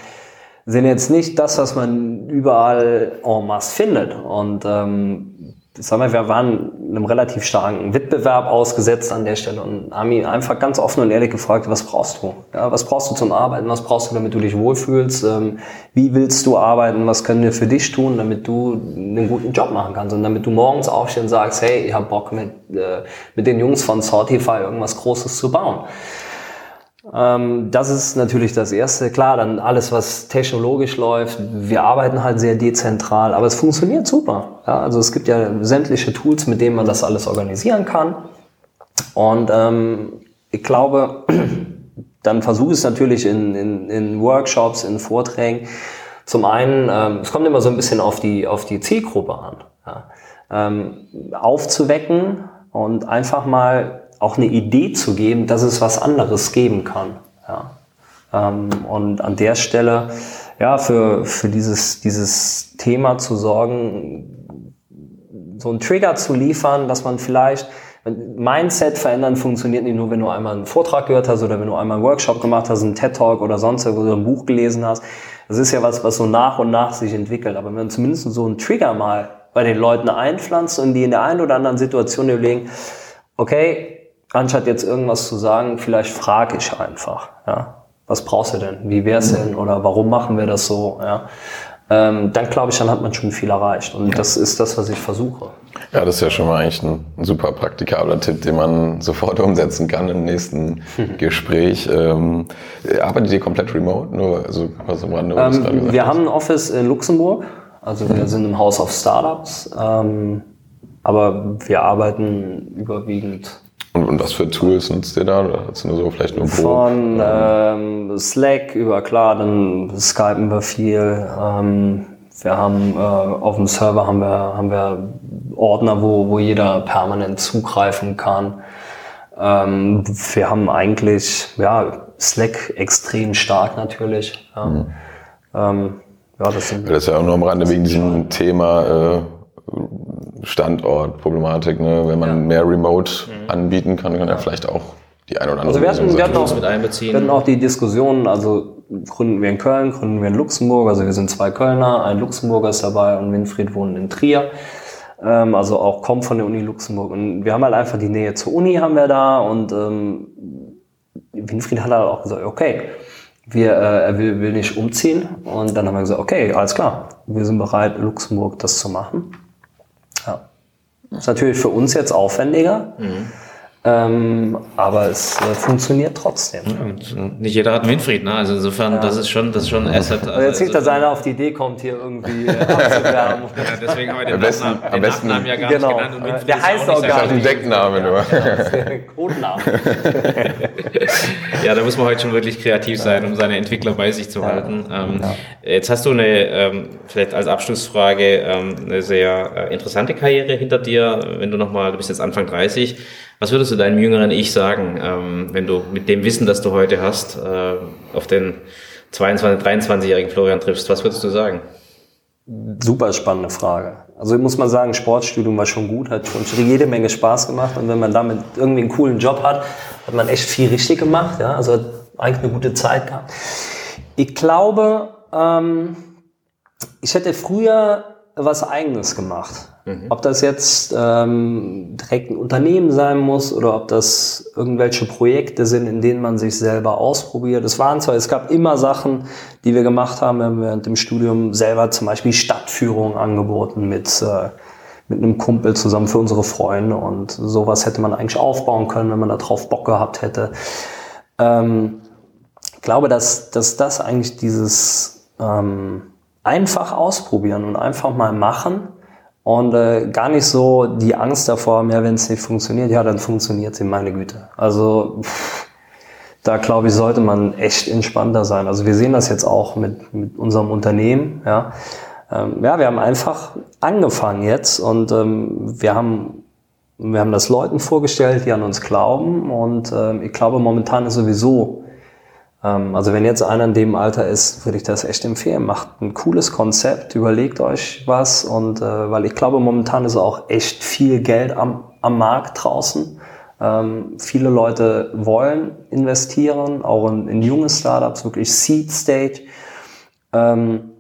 sind jetzt nicht das, was man überall en masse findet. Und ähm, sag mal, wir waren einem relativ starken Wettbewerb ausgesetzt an der Stelle und haben ihn einfach ganz offen und ehrlich gefragt, was brauchst du? Ja, was brauchst du zum Arbeiten? Was brauchst du, damit du dich wohlfühlst? Ähm, wie willst du arbeiten? Was können wir für dich tun, damit du einen guten Job machen kannst? Und damit du morgens aufstehst und sagst, hey, ich habe Bock mit, äh, mit den Jungs von Sortify irgendwas Großes zu bauen. Ähm, das ist natürlich das Erste. Klar, dann alles, was technologisch läuft. Wir arbeiten halt sehr dezentral, aber es funktioniert super. Ja, also es gibt ja sämtliche Tools, mit denen man das alles organisieren kann. Und ähm, ich glaube, dann versuche ich es natürlich in, in, in Workshops, in Vorträgen. Zum einen, ähm, es kommt immer so ein bisschen auf die, auf die Zielgruppe an. Ja. Ähm, aufzuwecken und einfach mal auch eine Idee zu geben, dass es was anderes geben kann. Ja. Ähm, und an der Stelle ja, für, für dieses, dieses Thema zu sorgen, so einen Trigger zu liefern, dass man vielleicht Mindset verändern funktioniert nicht nur, wenn du einmal einen Vortrag gehört hast oder wenn du einmal einen Workshop gemacht hast, einen TED Talk oder sonst irgendwo ein Buch gelesen hast. Das ist ja was, was so nach und nach sich entwickelt. Aber wenn man zumindest so einen Trigger mal bei den Leuten einpflanzt und die in der einen oder anderen Situation überlegen, okay, anstatt jetzt irgendwas zu sagen, vielleicht frage ich einfach, ja. Was brauchst du denn? Wie wär's denn? Oder warum machen wir das so? Ja. Ähm, dann glaube ich, dann hat man schon viel erreicht. Und ja. das ist das, was ich versuche. Ja, das ist ja schon mal eigentlich ein, super praktikabler Tipp, den man sofort umsetzen kann im nächsten Gespräch. Ähm, arbeitet ihr komplett remote? Nur, also, was am Rande, ähm, wir hast? haben ein Office in Luxemburg. Also wir sind im House of Startups. Ähm, aber wir arbeiten überwiegend und, und was für Tools nutzt ihr da? Oder hast du nur so vielleicht nur Von ähm, Slack über klar, dann skypen wir viel. Ähm, wir haben äh, auf dem Server haben wir, haben wir Ordner, wo, wo jeder permanent zugreifen kann. Ähm, wir haben eigentlich ja, Slack extrem stark natürlich. Ja. Mhm. Ähm, ja, das, sind das ist ja auch nur am Rande wegen diesem Thema äh, Standortproblematik, ne? wenn man ja. mehr Remote mhm. anbieten kann, kann er vielleicht auch die ein oder andere also wir hatten, wir hatten auch, mit einbeziehen. Wir hatten auch die Diskussionen, also gründen wir in Köln, gründen wir in Luxemburg, also wir sind zwei Kölner, ein Luxemburger ist dabei und Winfried wohnt in Trier. Ähm, also auch kommt von der Uni Luxemburg. Und wir haben halt einfach die Nähe zur Uni haben wir da und ähm, Winfried hat halt auch gesagt, okay, wir, äh, er will, will nicht umziehen. Und dann haben wir gesagt, okay, alles klar, wir sind bereit, Luxemburg das zu machen. Das ist natürlich für uns jetzt aufwendiger. Mhm. Ähm, aber es äh, funktioniert trotzdem. Und nicht jeder hat Winfried, ne? Also insofern, ja. das ist schon, das ist schon ein Asset. Also jetzt nicht, dass einer auf die Idee kommt, hier irgendwie äh, abzuwärmen. ja, deswegen haben wir den, am besten, Nachnamen, den besten, Nachnamen ja gar genau. nicht genannt. Und Der heißt auch, gar nicht. ein Deckname nur. Codename. ja, da muss man heute schon wirklich kreativ sein, um seine Entwickler bei sich zu halten. Ähm, jetzt hast du eine, ähm, vielleicht als Abschlussfrage, ähm, eine sehr äh, interessante Karriere hinter dir. Wenn du nochmal, du bist jetzt Anfang 30, was würdest du deinem jüngeren Ich sagen, ähm, wenn du mit dem Wissen, das du heute hast, äh, auf den 22-, 23-jährigen Florian triffst? Was würdest du sagen? Super spannende Frage. Also ich muss mal sagen, Sportstudium war schon gut, hat schon jede Menge Spaß gemacht und wenn man damit irgendwie einen coolen Job hat, hat man echt viel richtig gemacht. Ja? Also eigentlich eine gute Zeit gehabt. Ich glaube, ähm, ich hätte früher was Eigenes gemacht. Mhm. Ob das jetzt ähm, direkt ein Unternehmen sein muss oder ob das irgendwelche Projekte sind, in denen man sich selber ausprobiert. Es waren zwar, es gab immer Sachen, die wir gemacht haben. Wir haben während dem Studium selber zum Beispiel Stadtführungen angeboten mit, äh, mit einem Kumpel zusammen für unsere Freunde und sowas hätte man eigentlich aufbauen können, wenn man darauf Bock gehabt hätte. Ähm, ich glaube, dass, dass das eigentlich dieses ähm, einfach ausprobieren und einfach mal machen und äh, gar nicht so die Angst davor, mehr wenn es nicht funktioniert, ja, dann funktioniert sie, meine Güte. Also pff, da glaube ich, sollte man echt entspannter sein. Also wir sehen das jetzt auch mit, mit unserem Unternehmen, ja. Ähm, ja, wir haben einfach angefangen jetzt und ähm, wir haben wir haben das Leuten vorgestellt, die an uns glauben und ähm, ich glaube, momentan ist sowieso also wenn jetzt einer in dem Alter ist, würde ich das echt empfehlen. Macht ein cooles Konzept, überlegt euch was und äh, weil ich glaube, momentan ist auch echt viel Geld am, am Markt draußen. Ähm, viele Leute wollen investieren, auch in, in junge Startups, wirklich Seed Stage. Ähm,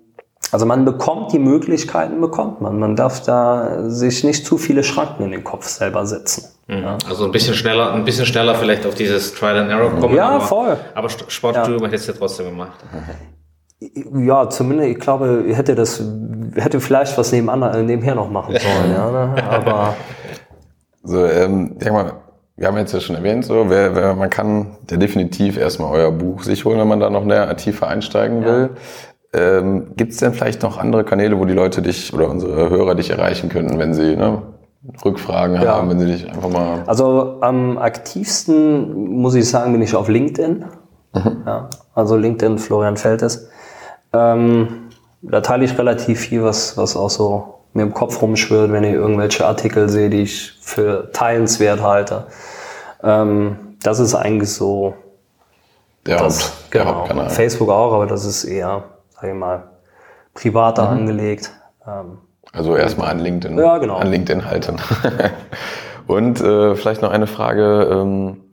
also man bekommt die Möglichkeiten, bekommt man. Man darf da sich nicht zu viele Schranken in den Kopf selber setzen. Mhm. Ja. Also ein bisschen schneller, ein bisschen schneller vielleicht auf dieses Trial and Error kommen. Ja, aber, voll. Aber Sportstudium ja. hättest du trotzdem gemacht. Ja, zumindest, ich glaube, hätte das, hätte vielleicht was nebenan, äh, nebenher noch machen sollen, ja, ne? aber. So, ähm, denk mal, wir haben jetzt ja schon erwähnt, so, wer, wer, man kann ja definitiv erstmal euer Buch sich holen, wenn man da noch näher tiefer einsteigen will. Ähm, Gibt es denn vielleicht noch andere Kanäle, wo die Leute dich oder unsere Hörer dich erreichen könnten, wenn sie ne, Rückfragen ja. haben, wenn sie dich einfach mal. Also am aktivsten muss ich sagen, bin ich auf LinkedIn. Mhm. Ja, also LinkedIn Florian Feltes. Ähm, da teile ich relativ viel, was, was auch so mir im Kopf rumschwirrt, wenn ich irgendwelche Artikel sehe, die ich für teilenswert halte. Ähm, das ist eigentlich so. Der das, Haupt, genau. Der Facebook auch, aber das ist eher sage ich mal, privater mhm. angelegt. Ähm, also erstmal an LinkedIn, ja, genau. an LinkedIn halten. Und äh, vielleicht noch eine Frage. Ähm,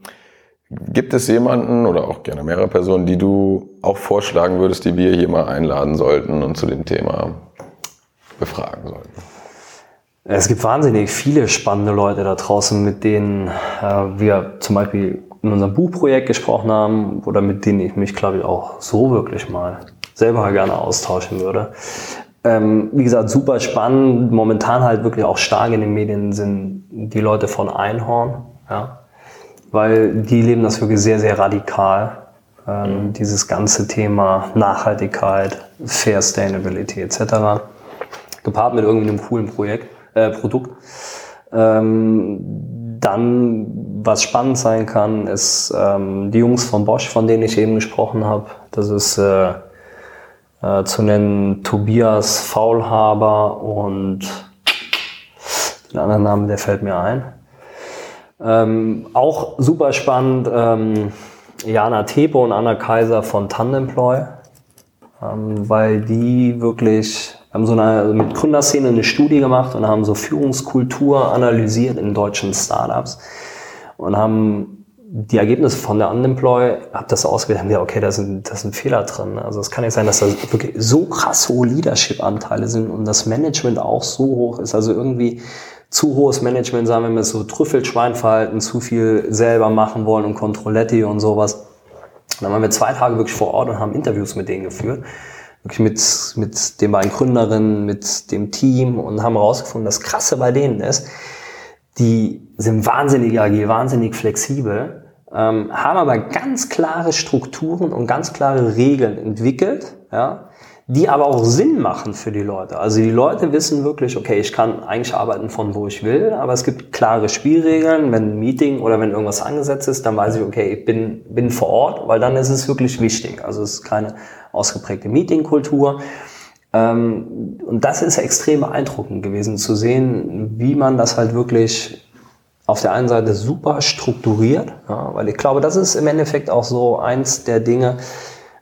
gibt es jemanden oder auch gerne mehrere Personen, die du auch vorschlagen würdest, die wir hier mal einladen sollten und zu dem Thema befragen sollten? Es gibt wahnsinnig viele spannende Leute da draußen, mit denen äh, wir zum Beispiel in unserem Buchprojekt gesprochen haben oder mit denen ich mich, glaube ich, auch so wirklich mal selber gerne austauschen würde. Ähm, wie gesagt, super spannend. Momentan halt wirklich auch stark in den Medien sind die Leute von Einhorn, ja, weil die leben das wirklich sehr, sehr radikal. Ähm, dieses ganze Thema Nachhaltigkeit, Fair Sustainability etc. Gepaart mit irgendwie einem coolen Projekt, äh, Produkt. Ähm, dann, was spannend sein kann, ist ähm, die Jungs von Bosch, von denen ich eben gesprochen habe. Das ist äh, äh, zu nennen Tobias Faulhaber und den anderen Namen, der fällt mir ein. Ähm, auch super spannend, ähm, Jana Tepe und Anna Kaiser von Tandemploy, ähm, weil die wirklich haben so eine also mit Gründerszene eine Studie gemacht und haben so Führungskultur analysiert in deutschen Startups und haben die Ergebnisse von der Unemploy, habe das ausgewählt, haben gesagt, okay, da sind, da sind Fehler drin. Also es kann nicht sein, dass da wirklich so krass hohe Leadership-Anteile sind und das Management auch so hoch ist. Also irgendwie zu hohes Management, sagen wir mal so Trüffelschweinverhalten, zu viel selber machen wollen und Controletti und sowas. Und dann waren wir zwei Tage wirklich vor Ort und haben Interviews mit denen geführt. Wirklich mit, mit den beiden Gründerinnen, mit dem Team und haben herausgefunden, das Krasse bei denen ist, die sind wahnsinnig agil, wahnsinnig flexibel ähm, haben aber ganz klare Strukturen und ganz klare Regeln entwickelt, ja, die aber auch Sinn machen für die Leute. Also die Leute wissen wirklich, okay, ich kann eigentlich arbeiten von wo ich will, aber es gibt klare Spielregeln. Wenn ein Meeting oder wenn irgendwas angesetzt ist, dann weiß ich, okay, ich bin, bin vor Ort, weil dann ist es wirklich wichtig. Also es ist keine ausgeprägte Meetingkultur. Ähm, und das ist extrem beeindruckend gewesen zu sehen, wie man das halt wirklich auf der einen Seite super strukturiert, ja, weil ich glaube, das ist im Endeffekt auch so eins der Dinge.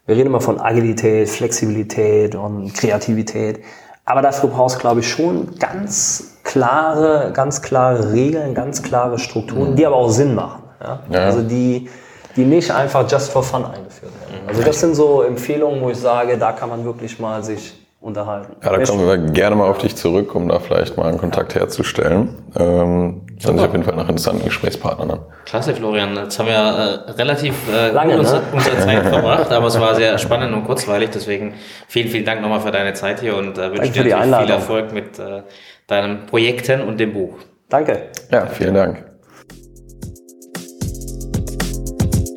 Wir reden immer von Agilität, Flexibilität und Kreativität. Aber dafür brauchst du, glaube ich, schon ganz klare, ganz klare Regeln, ganz klare Strukturen, mhm. die aber auch Sinn machen. Ja? ja? Also die, die nicht einfach just for fun eingeführt werden. Also das sind so Empfehlungen, wo ich sage, da kann man wirklich mal sich unterhalten. Ja, da kommen wir gerne mal auf dich zurück, um da vielleicht mal einen Kontakt herzustellen. Ähm, das ist auf jeden Fall nach interessanten Gesprächspartnern an. Klasse, Florian. Jetzt haben wir äh, relativ äh, Lange, unsere, ne? unsere Zeit verbracht, aber es war sehr spannend und kurzweilig. Deswegen vielen, vielen Dank nochmal für deine Zeit hier und äh, wünsche dir viel. Erfolg mit äh, deinen Projekten und dem Buch. Danke. Ja, vielen Dank.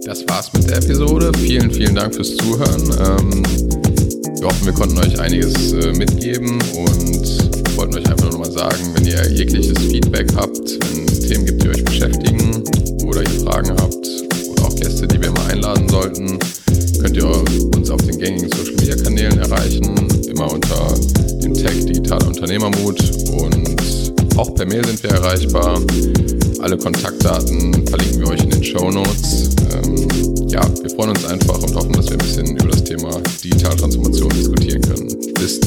Das war's mit der Episode. Vielen, vielen Dank fürs Zuhören. Ähm, wir hoffen, wir konnten euch einiges äh, mitgeben und wollten euch einfach nur noch mal sagen, wenn ihr jegliches Feedback habt, wenn es Themen gibt, die euch beschäftigen oder ihr Fragen habt oder auch Gäste, die wir mal einladen sollten, könnt ihr uns auf den gängigen Social Media Kanälen erreichen, immer unter dem Tag Digitaler Unternehmermut und auch per Mail sind wir erreichbar. Alle Kontaktdaten verlinken wir euch in den Show Notes. Ähm, ja, wir freuen uns einfach und hoffen, dass wir ein bisschen über das Thema Digitaltransformation diskutieren können. Bis